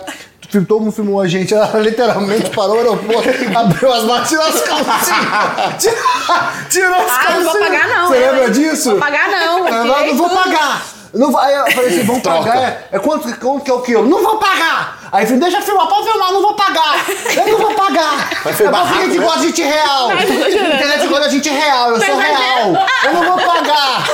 Todo mundo filmou a gente, ela literalmente parou no aeroporto, abriu as malas, tirou as calcinhas. Tirou, as Ah, calcinhas. não vou pagar não. Você eu, lembra disso? Vou pagar não. Ela falou, não vou pagar. Não vai. Aí eu falei assim, vamos Troca. pagar. É, é quanto, quanto que é o quilo? Não vou pagar. Aí eu falei, deixa eu filmar, pode filmar, não vou pagar. Eu não vou pagar. Mas foi é barraco, porque a gente né? gosta de gente real. Internet gosta de gente real, eu sou real. Eu não vou pagar.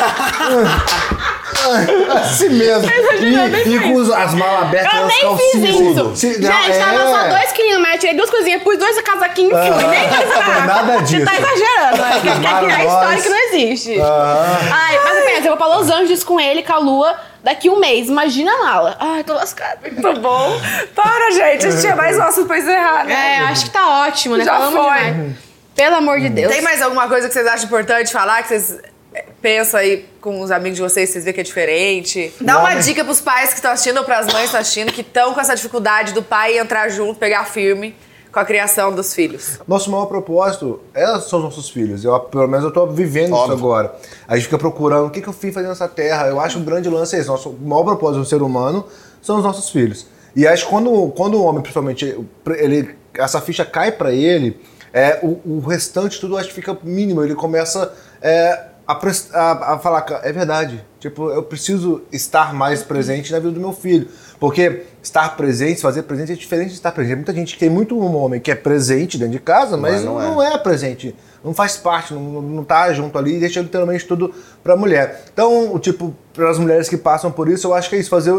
assim mesmo. E, e com os- as malas abertas, Eu nem calcinhas. fiz isso. Se- Gente, não, tava só é. dois quilinhos, mas eu tirei duas coisinhas, pus dois casaquinhos e fui. Nem Foi barracos. nada disso. Você tá exagerando, né? Quer quer criar Maravilhosa. história que não existe. Ai, mas pensa, eu vou pra Los Angeles com ele, com a Lua, daqui um mês. Imagina a mala. Ai, tô lascada. Muito bom. Para, gente. A gente tinha mais assunto pra encerrar, né? É, acho que tá ótimo, né? Já Falamos foi. demais. Pelo amor de Deus. Tem mais alguma coisa que vocês acham importante falar? Que vocês eh, pensam aí com os amigos de vocês, vocês veem que é diferente? Dá uma dica pros pais que estão assistindo ou pras mães que estão assistindo, que estão com essa dificuldade do pai entrar junto, pegar firme. com a criação dos filhos? Nosso maior propósito é, são os nossos filhos. Eu, pelo menos eu tô vivendo Óbvio. isso agora. A gente fica procurando o que, que eu fiz fazendo nessa terra. Eu acho um grande lance é esse. Nosso maior propósito do ser humano são os nossos filhos. E acho que quando, quando o homem, principalmente, ele, essa ficha cai pra ele, é, o, o restante tudo acho que fica mínimo. Ele começa é, a, a- a falar, "Cara, é verdade. Tipo, eu preciso estar mais presente na vida do meu filho. Porque estar presente, fazer presente é diferente de estar presente. Muita gente tem muito um homem que é presente dentro de casa, mas não não, é. é. presente. Não faz parte, não, não tá junto ali e deixa literalmente tudo pra mulher. Então, o tipo, para as mulheres que passam por isso, eu acho que é isso, fazer,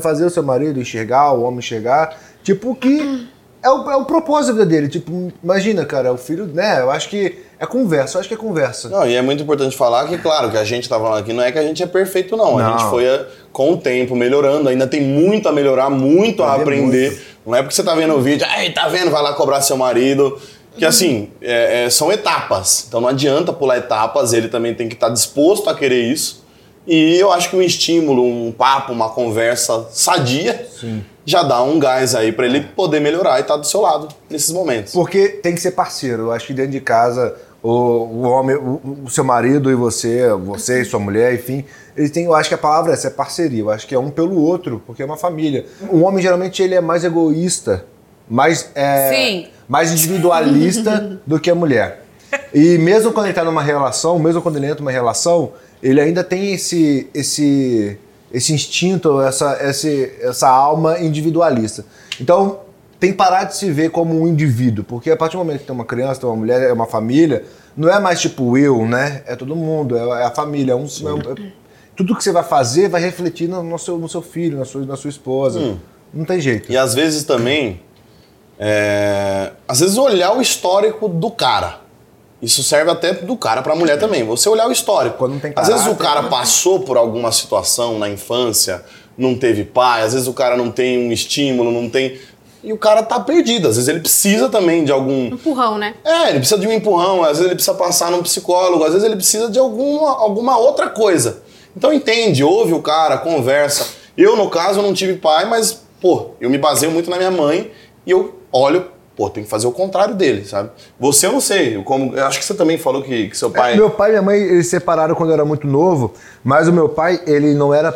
fazer o seu marido enxergar, o homem enxergar, tipo, que é o, é o propósito da vida dele. Tipo, imagina, cara, o filho, né? Eu acho que é conversa, eu acho que é conversa. Não, e é muito importante falar que, claro, que a gente tá falando aqui não é que a gente é perfeito, não. A Não. gente foi, eh, com o tempo, melhorando. Ainda tem muito a melhorar, muito a Aprender aprender. Não é porque você tá vendo o vídeo, ai, tá vendo, vai lá cobrar seu marido. Que assim, é- é, são etapas. Então não adianta pular etapas, ele também tem que estar disposto a querer isso. E eu acho que um estímulo, um papo, uma conversa sadia já dá um gás aí pra ele poder melhorar e estar do seu lado nesses momentos. Porque tem que ser parceiro. Eu acho que dentro de casa, o, o homem, o, o seu marido e você, você e sua mulher, enfim, eles têm, eu acho que a palavra é essa, é parceria. Eu acho que é um pelo outro, porque é uma família. O homem geralmente ele é mais egoísta, mais, é, Sim. mais individualista do que a mulher. E mesmo quando ele está numa relação, mesmo quando ele entra numa relação, ele ainda tem esse esse esse instinto, essa esse, essa alma individualista. Então tem que parar de se ver como um indivíduo, porque a partir do momento que tem uma criança, tem uma mulher, é uma família, não é mais tipo eu, né? É todo mundo, é, é a família, é um, é é- tudo que você vai fazer vai refletir no, no seu, no seu filho, na sua, na sua esposa. Não tem jeito. E às vezes também, é, às vezes olhar o histórico do cara. Isso serve até do cara pra mulher também. Você olhar o histórico. Quando não tem às vezes o caráter, cara né? passou por alguma situação na infância, não teve pai, às vezes o cara não tem um estímulo, não tem. E o cara tá perdido. Às vezes ele precisa também de algum. Empurrão, né? É, ele precisa de um empurrão, às vezes ele precisa passar num psicólogo, às vezes ele precisa de alguma, alguma outra coisa. Então entende, ouve o cara, conversa. Eu, no caso, não tive pai, mas, pô, eu me baseio muito na minha mãe e eu olho, pô, tem que fazer o contrário dele, sabe? Você eu não sei, eu como, eu acho que você também falou que, que seu pai. É, Meu pai e minha mãe, eles se separaram quando eu era muito novo, mas o meu pai, ele não era,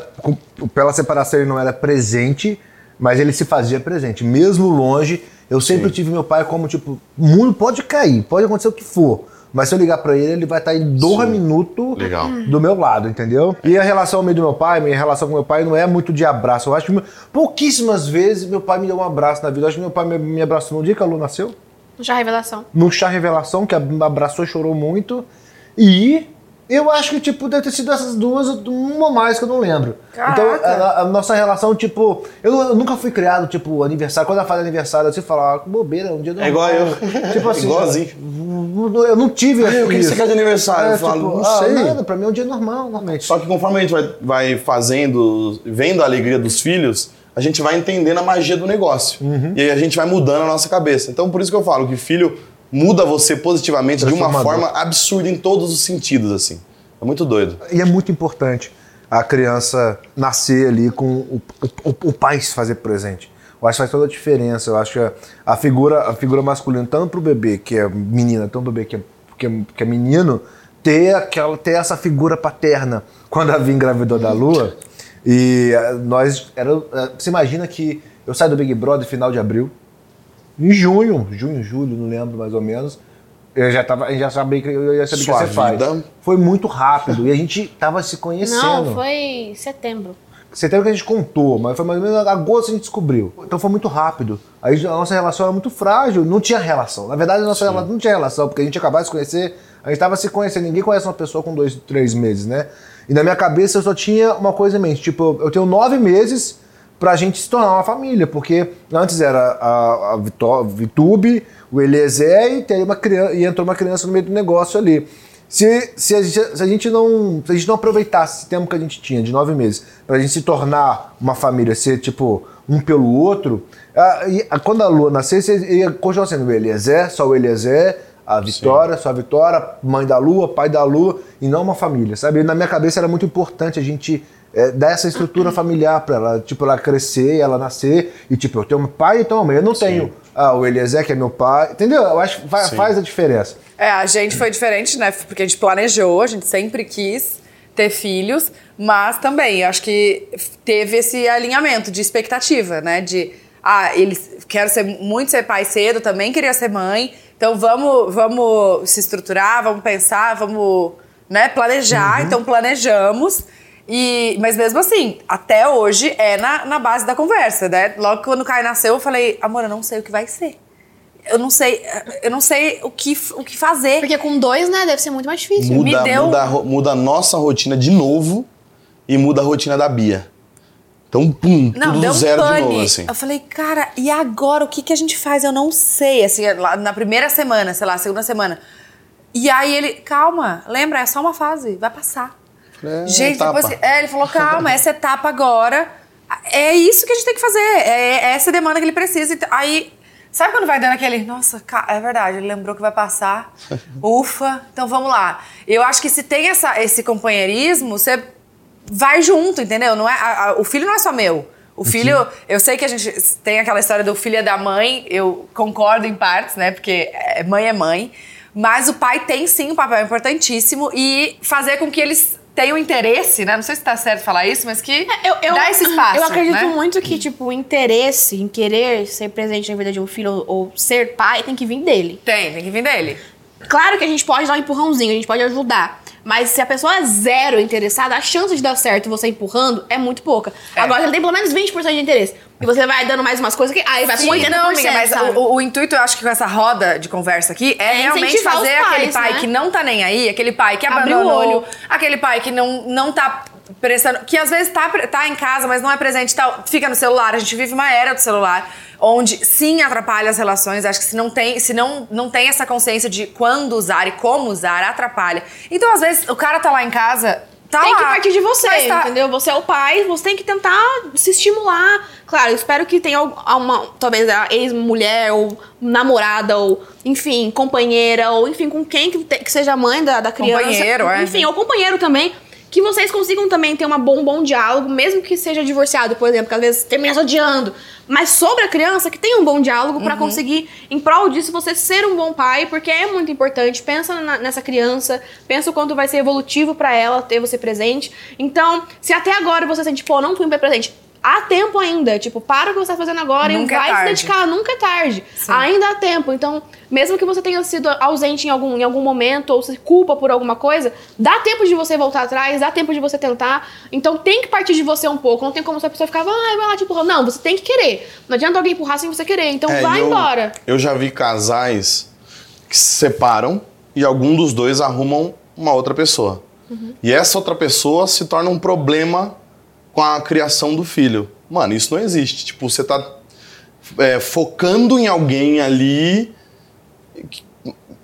pela separação ele não era presente, mas ele se fazia presente. Mesmo longe, eu sempre tive meu pai como, tipo, o mundo pode cair, pode acontecer o que for, mas se eu ligar pra ele, ele vai estar em dois minutos Legal. do meu lado, entendeu? E a relação meio do meu pai, minha relação com meu pai não é muito de abraço. Eu acho que pouquíssimas vezes meu pai me deu um abraço na vida. Eu acho que meu pai me, me abraçou no dia que a Lu nasceu Já revelação. no chá revelação, que me abraçou e chorou muito. E eu acho que, tipo, deve ter sido essas duas, uma mais que eu não lembro. Caraca. Então, a, a nossa relação, tipo, eu, eu nunca fui criado, tipo, aniversário. Quando ela faz aniversário, eu sempre falo, ah, que bobeira, um dia É igual eu. Tipo assim, Igualzinho. eu não tive Ah, o que você quer de aniversário? É, Eu falo, tipo, não ah, sei. nada, pra mim é um dia normal, normalmente. Só que conforme a gente vai, vai fazendo, vendo a alegria dos filhos, a gente vai entendendo a magia do negócio. Uhum. E aí a gente vai mudando a nossa cabeça. Então por isso que eu falo que filho muda você positivamente de uma forma absurda em todos os sentidos, assim. É muito doido. E é muito importante a criança nascer ali com o, o, o- o pai se fazer presente. Eu acho que faz toda a diferença. Eu acho que a, a figura, a figura masculina, tanto pro bebê que é menina, tanto pro bebê que é, que é, que é menino, ter, aquela, ter essa figura paterna. Quando a Vi engravidou da Lua, e eh, nós. Era, eh, você imagina que eu saio do Big Brother final de abril, em junho, junho, julho, não lembro mais ou menos. Eu já tava, eu já sabia que eu já sabia Sua que ia ser pai. vida. Foi muito rápido e a gente tava se conhecendo. Não, foi setembro. Setembro que a gente contou, mas foi mais ou menos em agosto que a gente descobriu. Então foi muito rápido. Aí a nossa relação era muito frágil, não tinha relação. Na verdade, a nossa relação não tinha relação, porque a gente acabava de se conhecer, a gente tava se conhecendo. Ninguém conhece uma pessopessoa com dois, três meses, né? E na minha cabeça eu só tinha uma coisa em mente, tipo, eu tenho nove meses pra gente se tornar uma família, porque antes era a, a Vitube, o Eliezer e, teria uma criança, e entrou uma criança no meio do negócio ali. Se, se, a gente, se a gente não se a gente não aproveitasse esse tempo que a gente tinha de nove meses pra gente se tornar uma família, ser tipo um pelo outro, a- a- quando a Lua nascesse, ia continuar sendo o Eliezer, só o Eliezer, a Vitória, só a Vitória, mãe da Lua, pai da Lua, e não uma família, sabe? E na minha cabeça era muito importante a gente é, dar essa estrutura familiar pra ela, tipo, ela crescer, ela nascer, e tipo, eu tenho um pai e tenho uma mãe. Eu não tenho ah, o Eliezer, que é meu pai, entendeu? Eu acho que fa- Sim. faz a diferença. É, a gente foi diferente, né? Porque a gente planejou, a gente sempre quis ter filhos, mas também acho que teve esse alinhamento de expectativa, né? De ah, eles quero ser muito ser pai cedo, também queria ser mãe. Então vamos, vamos se estruturar, vamos pensar, vamos né, planejar. Então planejamos. E, mas mesmo assim, até hoje é na, na base da conversa, né? Logo quando o Caio nasceu, eu falei, amor, eu não sei o que vai ser. Eu não sei, eu não sei o que, o que fazer. Porque com dois, né, deve ser muito mais difícil. Muda, me deu- muda, muda a nossa rotina de novo e muda a rotina da Bia. Então, pum, Não, tudo deu do um zero de pane. novo, assim. Eu falei, cara, e agora o que, que a gente faz? Eu não sei. Assim, lá na primeira semana, sei lá, segunda semana. E aí ele, calma, lembra, é só uma fase, vai passar. É, gente, etapa. depois. É, ele falou, calma, essa etapa agora. É isso que a gente tem que fazer. É, é essa demanda que ele precisa. Então, Aí. Sabe quando vai dando aquele, nossa, é verdade, ele lembrou que vai passar. Ufa, então vamos lá. Eu acho que se tem essa, esse companheirismo, você vai junto, entendeu? Não é, a- a- o filho não é só meu. O filho, eu sei que a gente tem aquela história do filho é da mãe, eu concordo em partes, né? Porque é- mãe é mãe. Mas o pai tem sim um papel importantíssimo e fazer com que eles tenham interesse, né? Não sei se tá certo falar isso, mas que É, Eu, eu, dá esse espaço. eu acredito né? muito que, tipo, o interesse em querer ser presente na vida de um filho ou, ou ser pai tem que vir dele. Tem, tem que vir dele. Claro que a gente pode dar um empurrãozinho, a gente pode ajudar. Mas se a pessoa é zero interessada, a chance de dar certo você empurrando é muito pouca. É. Agora, se ele tem pelo menos 20% de interesse. E você vai dando mais umas coisas que. Aí vai com Sim, 80%. não, amiga, mas o, o- o intuito, eu acho que com essa roda de conversa aqui é, É realmente fazer os aquele pais, pai né? que não tá nem aí, aquele pai que Abrir o abandonou, olho. aquele pai que não, não tá prestando. Que às vezes tá, tá em casa, mas não é presente, tá, fica no celular. A gente vive uma era do celular. Onde sim atrapalha as relações. Acho que se não tem, se não, não tem essa consciência de quando usar e como usar, atrapalha. Então, às vezes, o cara tá lá em casa. Tá tem lá, que partir de você, tá- entendeu? Você é o pai, você tem que tentar se estimular. Claro, eu espero que tenha uma, talvez a ex-mulher, ou namorada, ou, enfim, companheira, ou, enfim, com quem que, te- que seja a mãe da, da criança. Companheiro, é. Enfim, ou companheiro também. Que vocês consigam também ter uma bom, bom diálogo, mesmo que seja divorciado, por exemplo, que às vezes termina odiando. Mas sobre a criança, que tenha um bom diálogo Uhum. pra conseguir, em prol disso, você ser um bom pai, porque é muito importante. Pensa na- nessa criança, pensa o quanto vai ser evolutivo pra ela ter você presente. Então, se até agora você sente, pô, não fui um pai presente, há tempo ainda. Tipo, para o que você tá fazendo agora Nunca e é vai se tarde. dedicar, nunca é tarde. Sim. Ainda há tempo. Então, mesmo que você tenha sido ausente em algum, em algum momento ou se culpa por alguma coisa, dá tempo de você voltar atrás, dá tempo de você tentar. Então tem que partir de você um pouco. Não tem como essa pessoa ficar, vai, vai lá te empurrar. Não, você tem que querer. Não adianta alguém empurrar sem você querer. Então É, vai eu- embora. Eu já vi casais que se separam e algum dos dois arrumam uma outra pessoa. Uhum. E essa outra pessoa se torna um problema com a criação do filho. Mano, isso não existe. Tipo, você tá é, focando em alguém ali,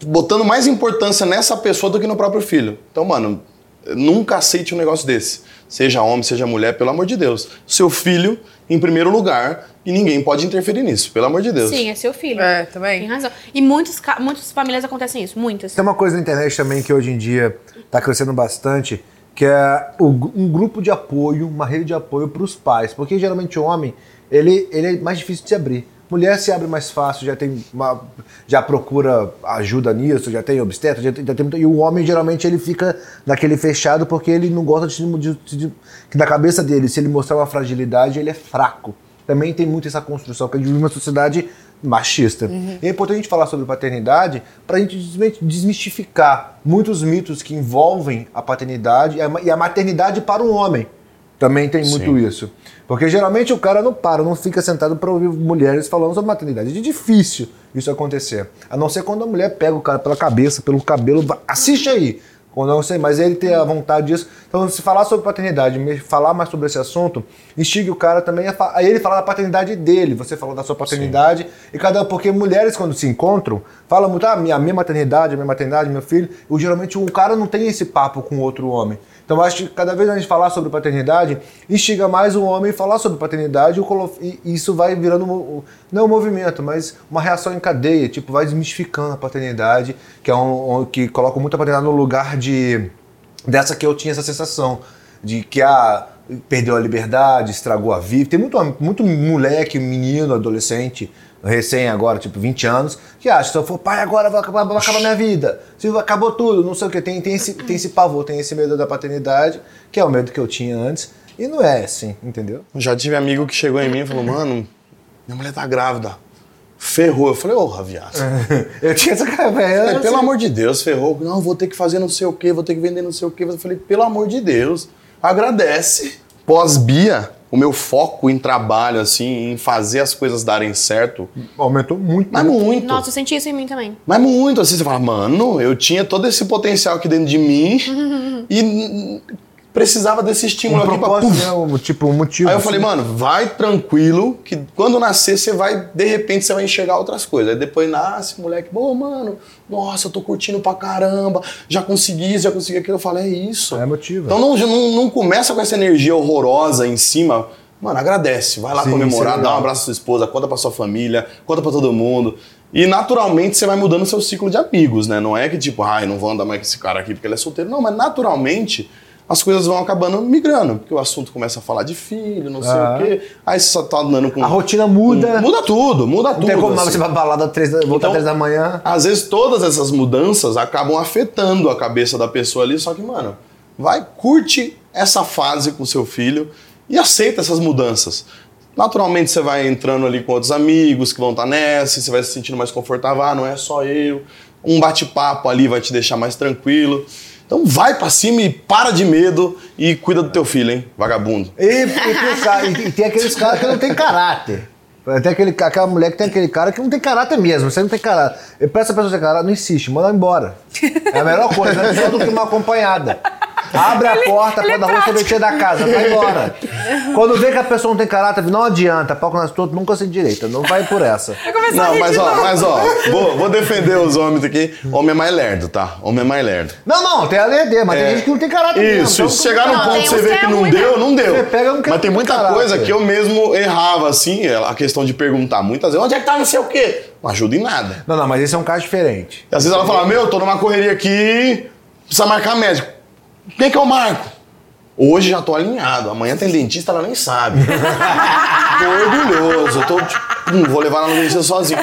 botando mais importância nessa pessoa do que no próprio filho. Então, mano, nunca aceite um negócio desse. Seja homem, seja mulher, pelo amor de Deus. Seu filho em primeiro lugar e ninguém pode interferir nisso, pelo amor de Deus. Sim, é seu filho. É, Tem também. razão. E muitos, muitas famílias acontecem isso. Muitas. Tem uma coisa na internet também que hoje em dia está crescendo bastante, que é um grupo de apoio, uma rede de apoio para os pais. Porque geralmente o homem, ele, ele é mais difícil de se abrir. Mulher se abre mais fácil, já tem uma, já procura ajuda nisso, já tem obstetra, já tem, já tem- e o homem geralmente ele fica naquele fechado porque ele não gosta de, de, de- que na cabeça dele, se ele mostrar uma fragilidade, ele é fraco. Também tem muito essa construção, que a gente vive uma sociedade machista. E é importante a gente falar sobre paternidade para a gente desmi- desmistificar muitos mitos que envolvem a paternidade e a ma- a maternidade para o homem. Também tem muito Sim. isso. Porque geralmente o cara não para, não fica sentado para ouvir mulheres falando sobre maternidade. É difícil isso acontecer. A não ser quando a mulher pega o cara pela cabeça, pelo cabelo, assiste aí. Eu não sei, mas ele tem a vontade disso. Então, se falar sobre paternidade, falar mais sobre esse assunto, instigue o cara também a, a ele falar da paternidade dele. Você falou da sua paternidade. E cada porque mulheres, quando se encontram, falam muito, ah, minha, minha maternidade, minha maternidade, meu filho. E geralmente um cara não tem esse papo com outro homem. Então, acho que cada vez a gente falar sobre paternidade, instiga mais o homem a falar sobre paternidade e isso vai virando, um- um- não um movimento, mas uma reação em cadeia, tipo, vai desmistificando a paternidade, que é um, um- que coloca muita paternidade no lugar de dessa que eu tinha essa sensação de que a perdeu a liberdade, estragou a vida. Tem muito, muito moleque, menino, adolescente, recém agora, tipo 20 anos, que acha, se eu for pai agora vai acabar, vai acabar minha vida. Se acabou tudo, não sei o que. Tem, tem, esse, tem esse pavor, tem esse medo da paternidade, que é o medo que eu tinha antes. E não é assim, entendeu? Já tive amigo que chegou em mim e falou, mano, minha mulher tá grávida. Ferrou. Eu falei, ô, viado. eu tinha essa cara, velho. pelo amor de Deus, ferrou. Não, vou ter que fazer não sei o quê, vou ter que vender não sei o quê. Eu falei, pelo amor de Deus, agradece. Pós-Bia, o meu foco em trabalho, assim, em fazer as coisas darem certo, Aumentou muito. mas muito. Nossa, eu senti isso em mim também. Mas muito, assim, você fala, mano, eu tinha todo esse potencial aqui dentro de mim e precisava desse estímulo um aqui pra... puf. né? Um, tipo, um motivo. Aí eu assim. falei, mano, vai tranquilo, que quando nascer você vai, de repente, você vai enxergar outras coisas. Aí depois nasce, moleque, pô, mano, nossa, eu tô curtindo pra caramba, já consegui isso, já consegui aquilo. Eu falei, é isso. É motivo. Então não, não, não começa com essa energia horrorosa em cima. Mano, agradece, vai lá Sim, comemorar, é dá um legal. abraço à sua esposa, conta pra sua família, conta pra todo mundo. E naturalmente você vai mudando o seu ciclo de amigos, né? Não é que tipo, ai, não vou andar mais com esse cara aqui porque ele é solteiro. Não, mas naturalmente as coisas vão acabando migrando, porque o assunto começa a falar de filho, não sei Ah. o quê. Aí você só tá andando com. A rotina muda. com- Muda tudo, muda Não tudo. tem como assim. você vai balada três da, voltar Então- três da manhã. Às vezes todas essas mudanças acabam afetando a cabeça da pessoa ali, só que, mano, vai, curte essa fase com seu filho e aceita essas mudanças. Naturalmente você vai entrando ali com outros amigos que vão estar nessa, e você vai se sentindo mais confortável, ah, não é só eu. Um bate-papo ali vai te deixar mais tranquilo. Então vai pra cima e para de medo e cuida do teu filho, hein, vagabundo. E, e e- tem aqueles caras que não tem caráter. Tem aquele, aquela mulher que tem aquele cara que não tem caráter mesmo. Você não tem caráter. Pra essa pessoa ter caráter, não insiste, manda embora. É a melhor coisa, é pior do que uma acompanhada. Abre a porta, ele é pode dar rua prático. sorvetinha da casa, vai embora. Quando vê que a pessoa não tem caráter, não adianta, pau nas todos, nunca se direita, não vai por essa. Não, mas ó, mas ó, vou, vou defender os homens aqui. Homem é mais lerdo, tá? Homem é mais lerdo. Não, não, tem a LD, mas tem gente que não tem caráter mesmo. Isso, então se chegar no Não, ponto que você vê que é não ruim, deu, não deu. Você pega que Mas tem não muita caráter. coisa que eu mesmo errava, assim, a questão de perguntar muitas vezes, onde é que tá não sei o quê? Não ajuda em nada. Não, não, mas esse é um caso diferente. E às vezes ela fala, meu, tô numa correria aqui, precisa marcar médico. Quem que eu marco? Hoje já tô alinhado, amanhã tem dentista, ela nem sabe. tô orgulhoso, eu tô, tipo, hum, vou levar ela no dentista sozinho.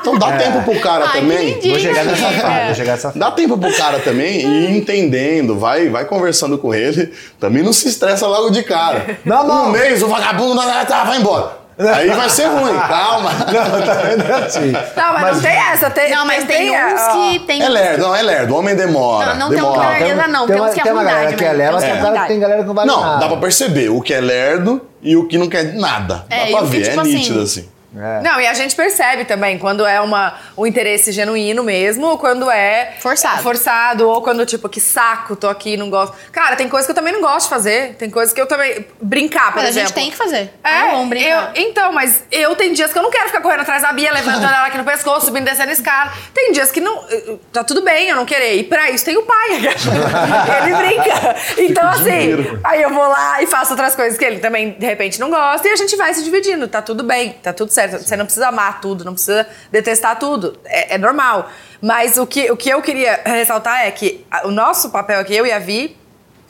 Então dá tempo pro cara Ai, também. entendi. Vou chegar nessa É. fase, vou chegar nessa fase. Dá tempo pro cara também ir entendendo, vai, vai conversando com ele. Também não se estressa logo de cara. Não, não. Um mês, o vagabundo ah, tá, vai embora. Aí vai ser ruim, calma. Não, tá vendo É assim. Não, mas, não tem essa. Tem, Não, mas tem a- uns que tem. É lerdo, não, é lerdo. O homem demora. Não, não tem um demora. lugar- Beleza, não, tem uns que é tem uma galera ruindade que é tem tem, uns que é ruindade. tem galera que não vale Não, nada. dá pra perceber o que é lerdo e o que não quer nada. É, dá pra o que, ver, tipo é assim, nítido assim. É. Não, e a gente percebe também quando é uma, um interesse genuíno mesmo, ou quando é Forçado. forçado, ou quando, tipo, que saco, tô aqui, não gosto. Cara, tem coisa que eu também não gosto de fazer. Tem coisa que eu também. Brincar, por Mas a exemplo. gente tem que fazer. É, Ah, vamos brincar. eu- então, mas eu tem dias que eu não quero ficar correndo atrás da Bia, levantando ela aqui no pescoço, subindo e descendo a escada. Tem dias que não. Tá tudo bem eu não querer. E pra isso tem o pai. ele brinca. Então, assim, aí eu vou lá e faço outras coisas que ele também, de repente, não gosta. E a gente vai se dividindo. Tá tudo bem, tá tudo certo. Você não precisa amar tudo, não precisa detestar tudo. É, é normal. Mas o que, o que eu queria ressaltar é que o nosso papel aqui, eu e a Vi,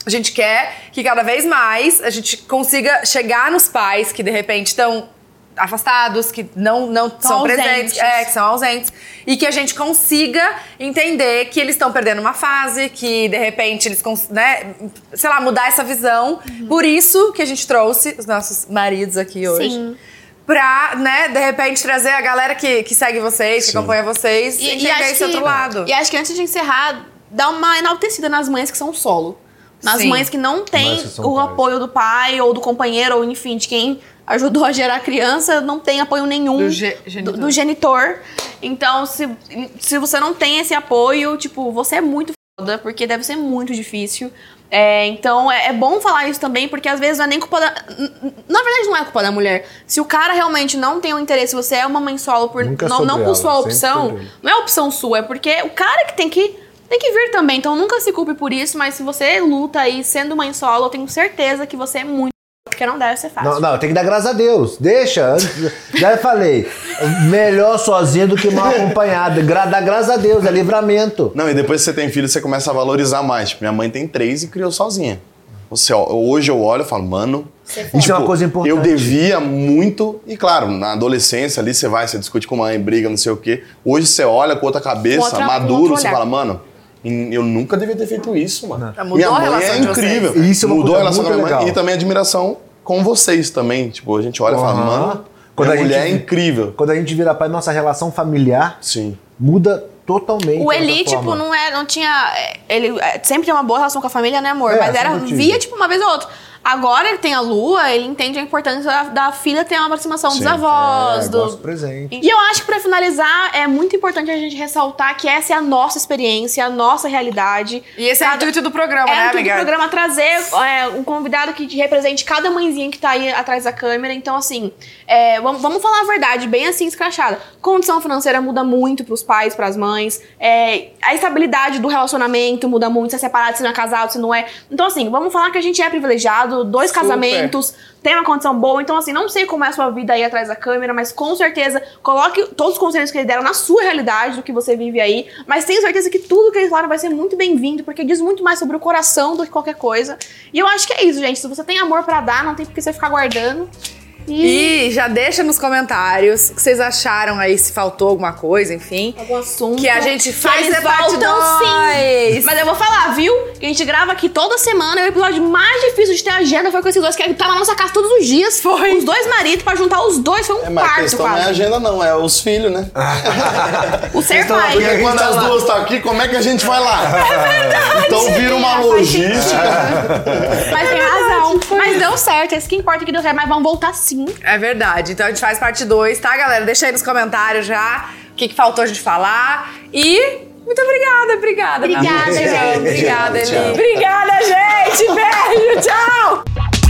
a gente quer que cada vez mais a gente consiga chegar nos pais que de repente estão afastados, que não, não são presentes, é, que são ausentes, e que a gente consiga entender que eles estão perdendo uma fase, que de repente eles, né, sei lá, mudar essa visão. Uhum. Por isso que a gente trouxe os nossos maridos aqui hoje. Sim. Pra, né, de repente trazer a galera que, que segue vocês, que Sim. acompanha vocês, e, entender esse outro lado. E acho que antes de encerrar, dá uma enaltecida nas mães que são solo. Nas Sim. mães que não têm que o pais. apoio do pai ou do companheiro, ou enfim, de quem ajudou a gerar a criança, não tem apoio nenhum Do ge- genitor. do, do genitor. Então, se, se você não tem esse apoio, tipo, você é muito foda, porque deve ser muito difícil. É, então, é, é bom falar isso também, porque às vezes não é nem culpa da. Na verdade, não é culpa da mulher. Se o cara realmente não tem o interesse, você é uma mãe solo por, Nunca não, não por ela, sua opção, não é opção sua, é porque o cara que tem que tem que vir também. Então nunca se culpe por isso, mas se você luta aí sendo mãe solo, eu tenho certeza que você é muito porque não deve ser fácil. Não, não, tem que dar graças a Deus. Deixa. Já falei. Melhor sozinho do que mal acompanhado. Gra, dá graças a Deus, é livramento. Não, e depois que você tem filho, você começa a valorizar mais. Tipo, minha mãe tem três e criou sozinha. você, hoje eu olho e falo, mano. Isso é uma coisa importante. Eu devia muito. E claro, na adolescência ali você vai, você discute com a mãe, briga, não sei o quê. Hoje você olha com outra cabeça, Com outra- maduro, você fala, mano. Eu nunca devia ter feito isso, mano. Mudou Minha a mãe relação é incrível. Isso é uma Mudou a relação com a minha mãe e também admiração com vocês também. Tipo, a gente olha e fala, mano, Quando minha a gente- mulher é incrível. Quando a gente vira pai, nossa relação familiar Sim. muda totalmente. O Eli, tipo, forma. não, é, não tinha. é, Ele é, sempre tem uma boa relação com a família, né, amor? É, Mas era via, tipo, uma vez ou outra. Agora que tem a lua, ele entende a importância da, da filha ter uma aproximação Sim. dos avós. É, do... presente. E eu acho que pra finalizar, é muito importante a gente ressaltar que essa é a nossa experiência, a nossa realidade. E esse é o Cada- intuito do programa, É né, o intuito amiga? do programa trazer é, um convidado que represente cada mãezinha que tá aí atrás da câmera. Então, assim, é, vamos, vamos falar a verdade, bem assim, escrachada. Condição financeira muda muito pros pais, pras mães. É, a estabilidade do relacionamento muda muito, se é separado, se não é casado, se não é. Então, assim, vamos falar que a gente é privilegiado, dois Super. casamentos, tem uma condição boa. Então, assim, não sei como é a sua vida aí atrás da câmera, mas com certeza coloque todos os conselhos que eles deram na sua realidade, do que você vive aí. Mas tenho certeza que tudo que eles falaram vai ser muito bem-vindo, porque diz muito mais sobre o coração do que qualquer coisa. E eu acho que é isso, gente. Se você tem amor pra dar, não tem por que você ficar guardando. E, E já deixa nos comentários o que vocês acharam aí, se faltou alguma coisa, enfim. algum assunto. Que a gente faz eles é parte voltam dois. sim. Mas eu vou falar, viu? Que a gente grava aqui toda semana. E o episódio mais difícil de ter agenda foi com esses dois, que tá na nossa casa todos os dias. Foi. Os dois maridos, pra juntar os dois, foi um É, mas a parto questão não é a quase. agenda, não, é os filhos, né? O ser Então, pai. porque- quando tá as lá. duas estão aqui, como é que a gente vai lá? Então vira uma logística. Mas tem razão. Mas deu certo, é isso que importa que deu certo. Mas vamos voltar sim. É verdade. Então a gente faz parte 2, tá, galera? Deixa aí nos comentários já o que, que faltou a gente falar. E muito obrigada, obrigada. Obrigada, gente. Obrigada, Eli. Obrigada, gente. Beijo, tchau.